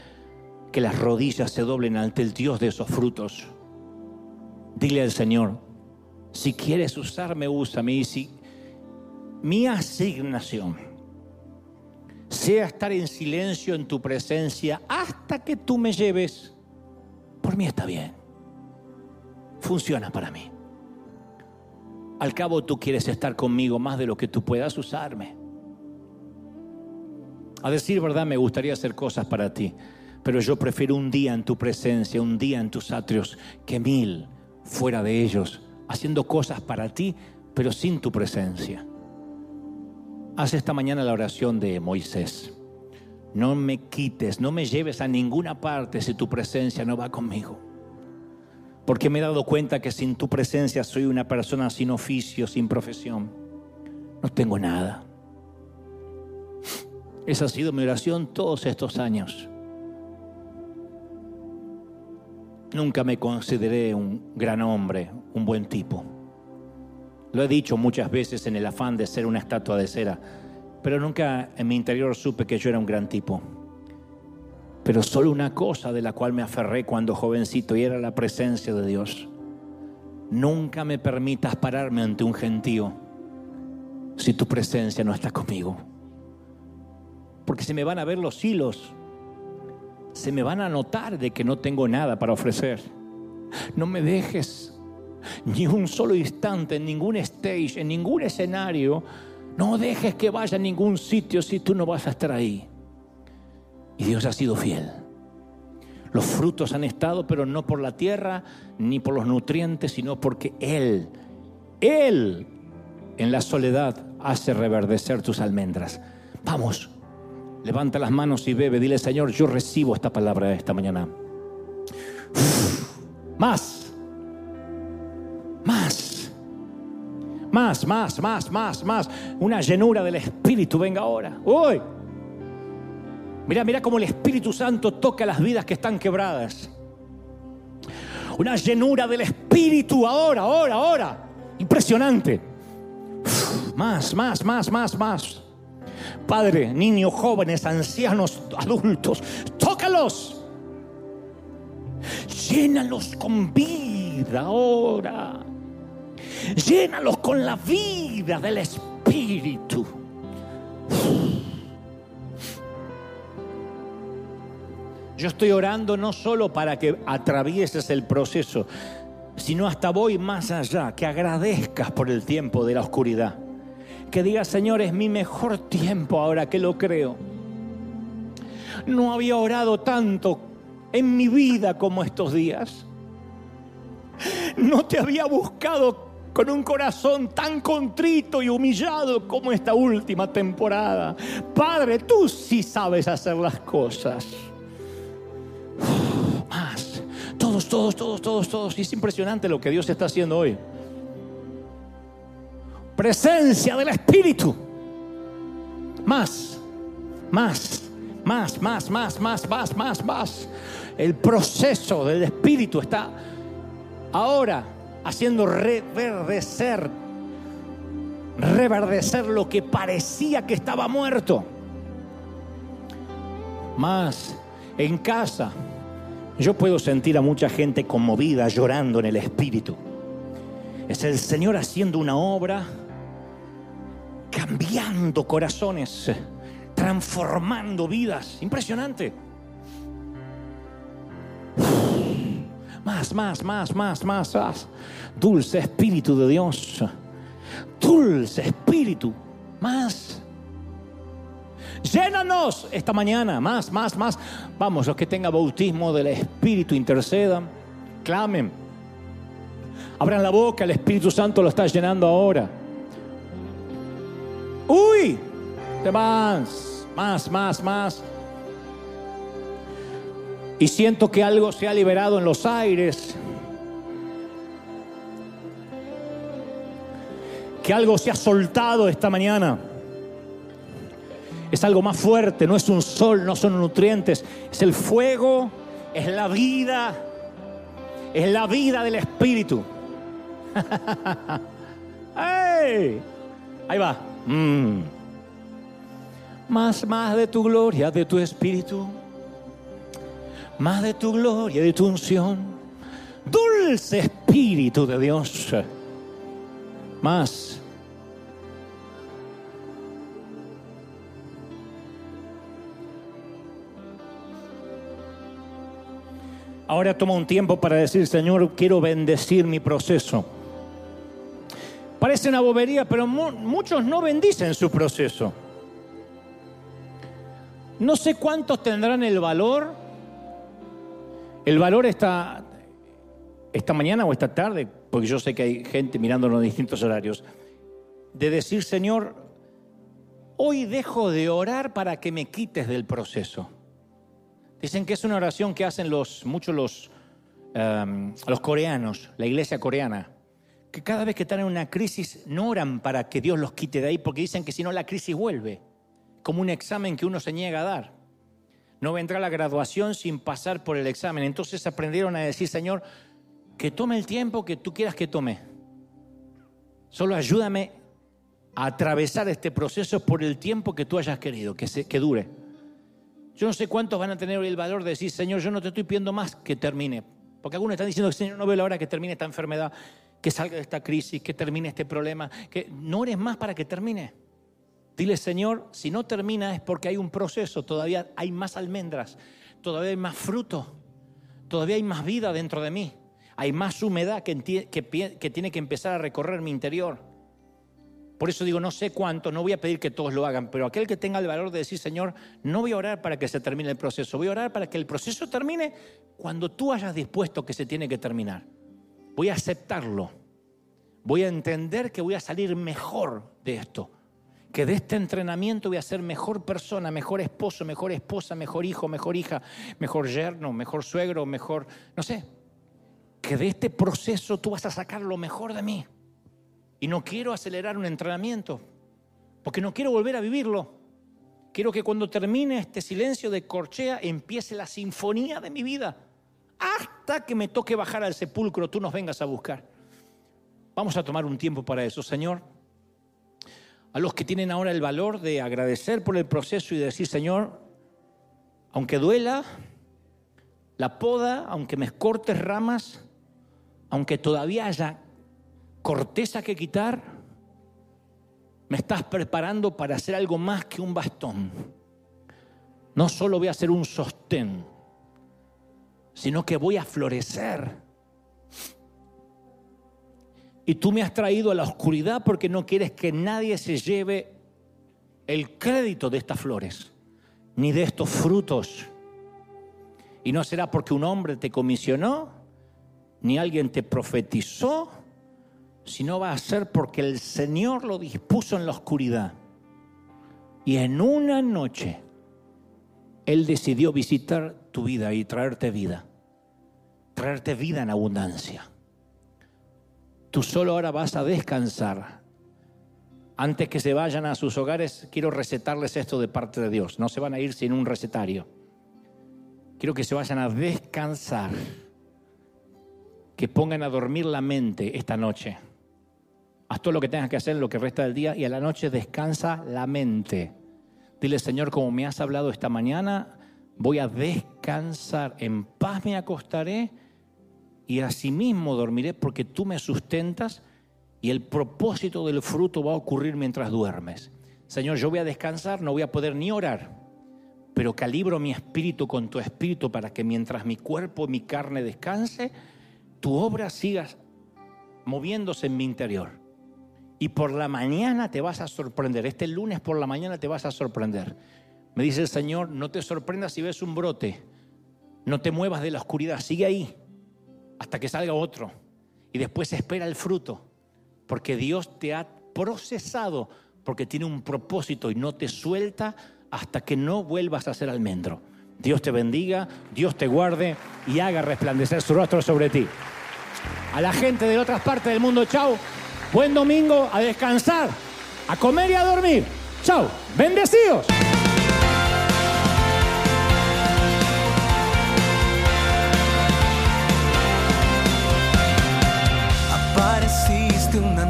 que las rodillas se doblen ante el Dios de esos frutos. Dile al Señor, si quieres usarme, úsame. Y si mi asignación sea estar en silencio en tu presencia hasta que tú me lleves, por mí está bien. Funciona para mí. Al cabo tú quieres estar conmigo más de lo que tú puedas usarme. A decir verdad, me gustaría hacer cosas para ti pero yo prefiero un día en tu presencia, un día en tus atrios, que mil fuera de ellos, haciendo cosas para ti, pero sin tu presencia. Haz esta mañana la oración de Moisés. No me quites, no me lleves a ninguna parte si tu presencia no va conmigo. Porque me he dado cuenta que sin tu presencia soy una persona sin oficio, sin profesión. No tengo nada. Esa ha sido mi oración todos estos años. Nunca me consideré un gran hombre, un buen tipo. Lo he dicho muchas veces en el afán de ser una estatua de cera, pero nunca en mi interior supe que yo era un gran tipo. Pero solo una cosa de la cual me aferré cuando jovencito y era la presencia de Dios. Nunca me permitas pararme ante un gentío si tu presencia no está conmigo. Porque se me van a ver los hilos se me van a notar de que no tengo nada para ofrecer. No me dejes ni un solo instante en ningún stage, en ningún escenario. No dejes que vaya a ningún sitio si tú no vas a estar ahí. Y Dios ha sido fiel. Los frutos han estado, pero no por la tierra ni por los nutrientes, sino porque Él, Él en la soledad hace reverdecer tus almendras. Vamos, Levanta las manos y bebe. Dile, Señor, yo recibo esta palabra esta mañana. Más. Más. Más, más, más, más, más. Una llenura del Espíritu venga ahora. Hoy. Mira, mira cómo el Espíritu Santo toca las vidas que están quebradas. Una llenura del Espíritu ahora, ahora, ahora. Impresionante. Más, más, más, más, más. Padre, niños, jóvenes, ancianos, adultos, tócalos. Llénalos con vida ahora. Llénalos con la vida del Espíritu. Yo estoy orando no solo para que atravieses el proceso, sino hasta voy más allá, que agradezcas por el tiempo de la oscuridad que diga, Señor, es mi mejor tiempo ahora que lo creo. No había orado tanto en mi vida como estos días. no te había buscado con un corazón tan contrito y humillado como esta última temporada. Padre, tú sí sabes hacer las cosas. más. Todos, todos, todos, todos, todos. Y es impresionante lo que Dios está haciendo hoy. Presencia del Espíritu. Más, más, más, más, más, más, más, más, más. El proceso del Espíritu está ahora haciendo reverdecer, reverdecer lo que parecía que estaba muerto. Más en casa, yo puedo sentir a mucha gente conmovida, llorando en el espíritu. Es el Señor haciendo una obra, cambiando corazones, transformando vidas. Impresionante. Más, más, más, más, más, más. Dulce Espíritu de Dios. Dulce Espíritu. Más. Llénanos esta mañana. Más, más, más. Vamos, los que tengan bautismo del Espíritu intercedan. Clamen. Abran la boca. El Espíritu Santo lo está llenando ahora. Uy. De más. Más, más, más y siento que algo se ha liberado en los aires. Que algo se ha soltado esta mañana. Es algo más fuerte, no es un sol, no son nutrientes, es el fuego, es la vida, es la vida del Espíritu. ¡Ay! Ahí va. Mm. Más, más de tu gloria, de tu Espíritu más de tu gloria, de tu unción. Dulce Espíritu de Dios, más. Ahora toma un tiempo para decir, Señor, quiero bendecir mi proceso. Parece una bobería, pero muchos no bendicen su proceso. No sé cuántos tendrán el valor el valor está esta mañana o esta tarde, porque yo sé que hay gente mirando en distintos horarios, de decir, Señor, hoy dejo de orar para que me quites del proceso. Dicen que es una oración que hacen los, muchos los, um, los coreanos, la iglesia coreana, que cada vez que están en una crisis no oran para que Dios los quite de ahí, porque dicen que si no la crisis vuelve, como un examen que uno se niega a dar. No vendrá la graduación sin pasar por el examen. Entonces aprendieron a decir, Señor, que tome el tiempo que tú quieras que tome. Solo ayúdame a atravesar este proceso por el tiempo que tú hayas querido, que, se, que dure. Yo no sé cuántos van a tener el valor de decir, Señor, yo no te estoy pidiendo más que termine. Porque algunos están diciendo, Señor, no veo la hora que termine esta enfermedad, que salga de esta crisis, que termine este problema, que no eres más para que termine. Dile, Señor, si no termina es porque hay un proceso, todavía hay más almendras, todavía hay más fruto, todavía hay más vida dentro de mí, hay más humedad que, que, tiene que empezar a recorrer mi interior. Por eso digo, no sé cuánto, no voy a pedir que todos lo hagan, pero aquel que tenga el valor de decir, Señor, no voy a orar para que se termine el proceso, voy a orar para que el proceso termine cuando tú hayas dispuesto que se tiene que terminar. Voy a aceptarlo, voy a entender que voy a salir mejor de esto que de este entrenamiento voy a ser mejor persona, mejor esposo, mejor esposa, mejor hijo, mejor hija, mejor yerno, mejor suegro, mejor, no sé, que de este proceso tú vas a sacar lo mejor de mí. Y no quiero acelerar un entrenamiento, porque no quiero volver a vivirlo. Quiero que cuando termine este silencio de corchea empiece la sinfonía de mi vida. Hasta que me toque bajar al sepulcro, tú nos vengas a buscar. Vamos a tomar un tiempo para eso, Señor a los que tienen ahora el valor de agradecer por el proceso y decir, Señor, aunque duela, la poda, aunque me cortes ramas, aunque todavía haya corteza que quitar, me estás preparando para hacer algo más que un bastón. No solo voy a hacer un sostén, sino que voy a florecer y tú me has traído a la oscuridad porque no quieres que nadie se lleve el crédito de estas flores, ni de estos frutos. Y no será porque un hombre te comisionó, ni alguien te profetizó, sino va a ser porque el Señor lo dispuso en la oscuridad. Y en una noche Él decidió visitar tu vida y traerte vida, traerte vida en abundancia. Tú solo ahora vas a descansar. Antes que se vayan a sus hogares, quiero recetarles esto de parte de Dios. No se van a ir sin un recetario. Quiero que se vayan a descansar, que pongan a dormir la mente esta noche. Haz todo lo que tengas que hacer en lo que resta del día y a la noche descansa la mente. Dile, Señor, como me has hablado esta mañana, voy a descansar, en paz me acostaré y asimismo dormiré porque tú me sustentas y el propósito del fruto va a ocurrir mientras duermes. Señor, yo voy a descansar, no voy a poder ni orar, pero calibro mi espíritu con tu espíritu para que mientras mi cuerpo mi carne descanse, tu obra siga moviéndose en mi interior. Y por la mañana te vas a sorprender, este lunes por la mañana te vas a sorprender. Me dice el Señor, no te sorprendas si ves un brote, no te muevas de la oscuridad, sigue ahí hasta que salga otro. Y después espera el fruto, porque Dios te ha procesado, porque tiene un propósito y no te suelta hasta que no vuelvas a ser almendro. Dios te bendiga, Dios te guarde y haga resplandecer su rostro sobre ti. A la gente de otras partes del mundo, chao. Buen domingo, a descansar, a comer y a dormir. Chao, bendecidos.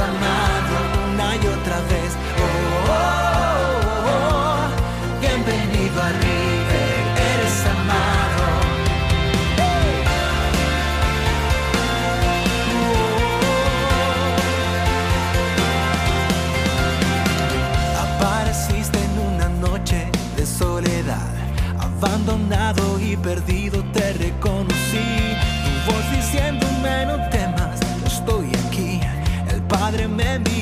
amado una y otra vez. Oh, oh, oh, oh, bienvenido a River, eres amado. Apareciste en una noche de soledad, abandonado y perdido te reconocí. Tu voz diciéndome no temas,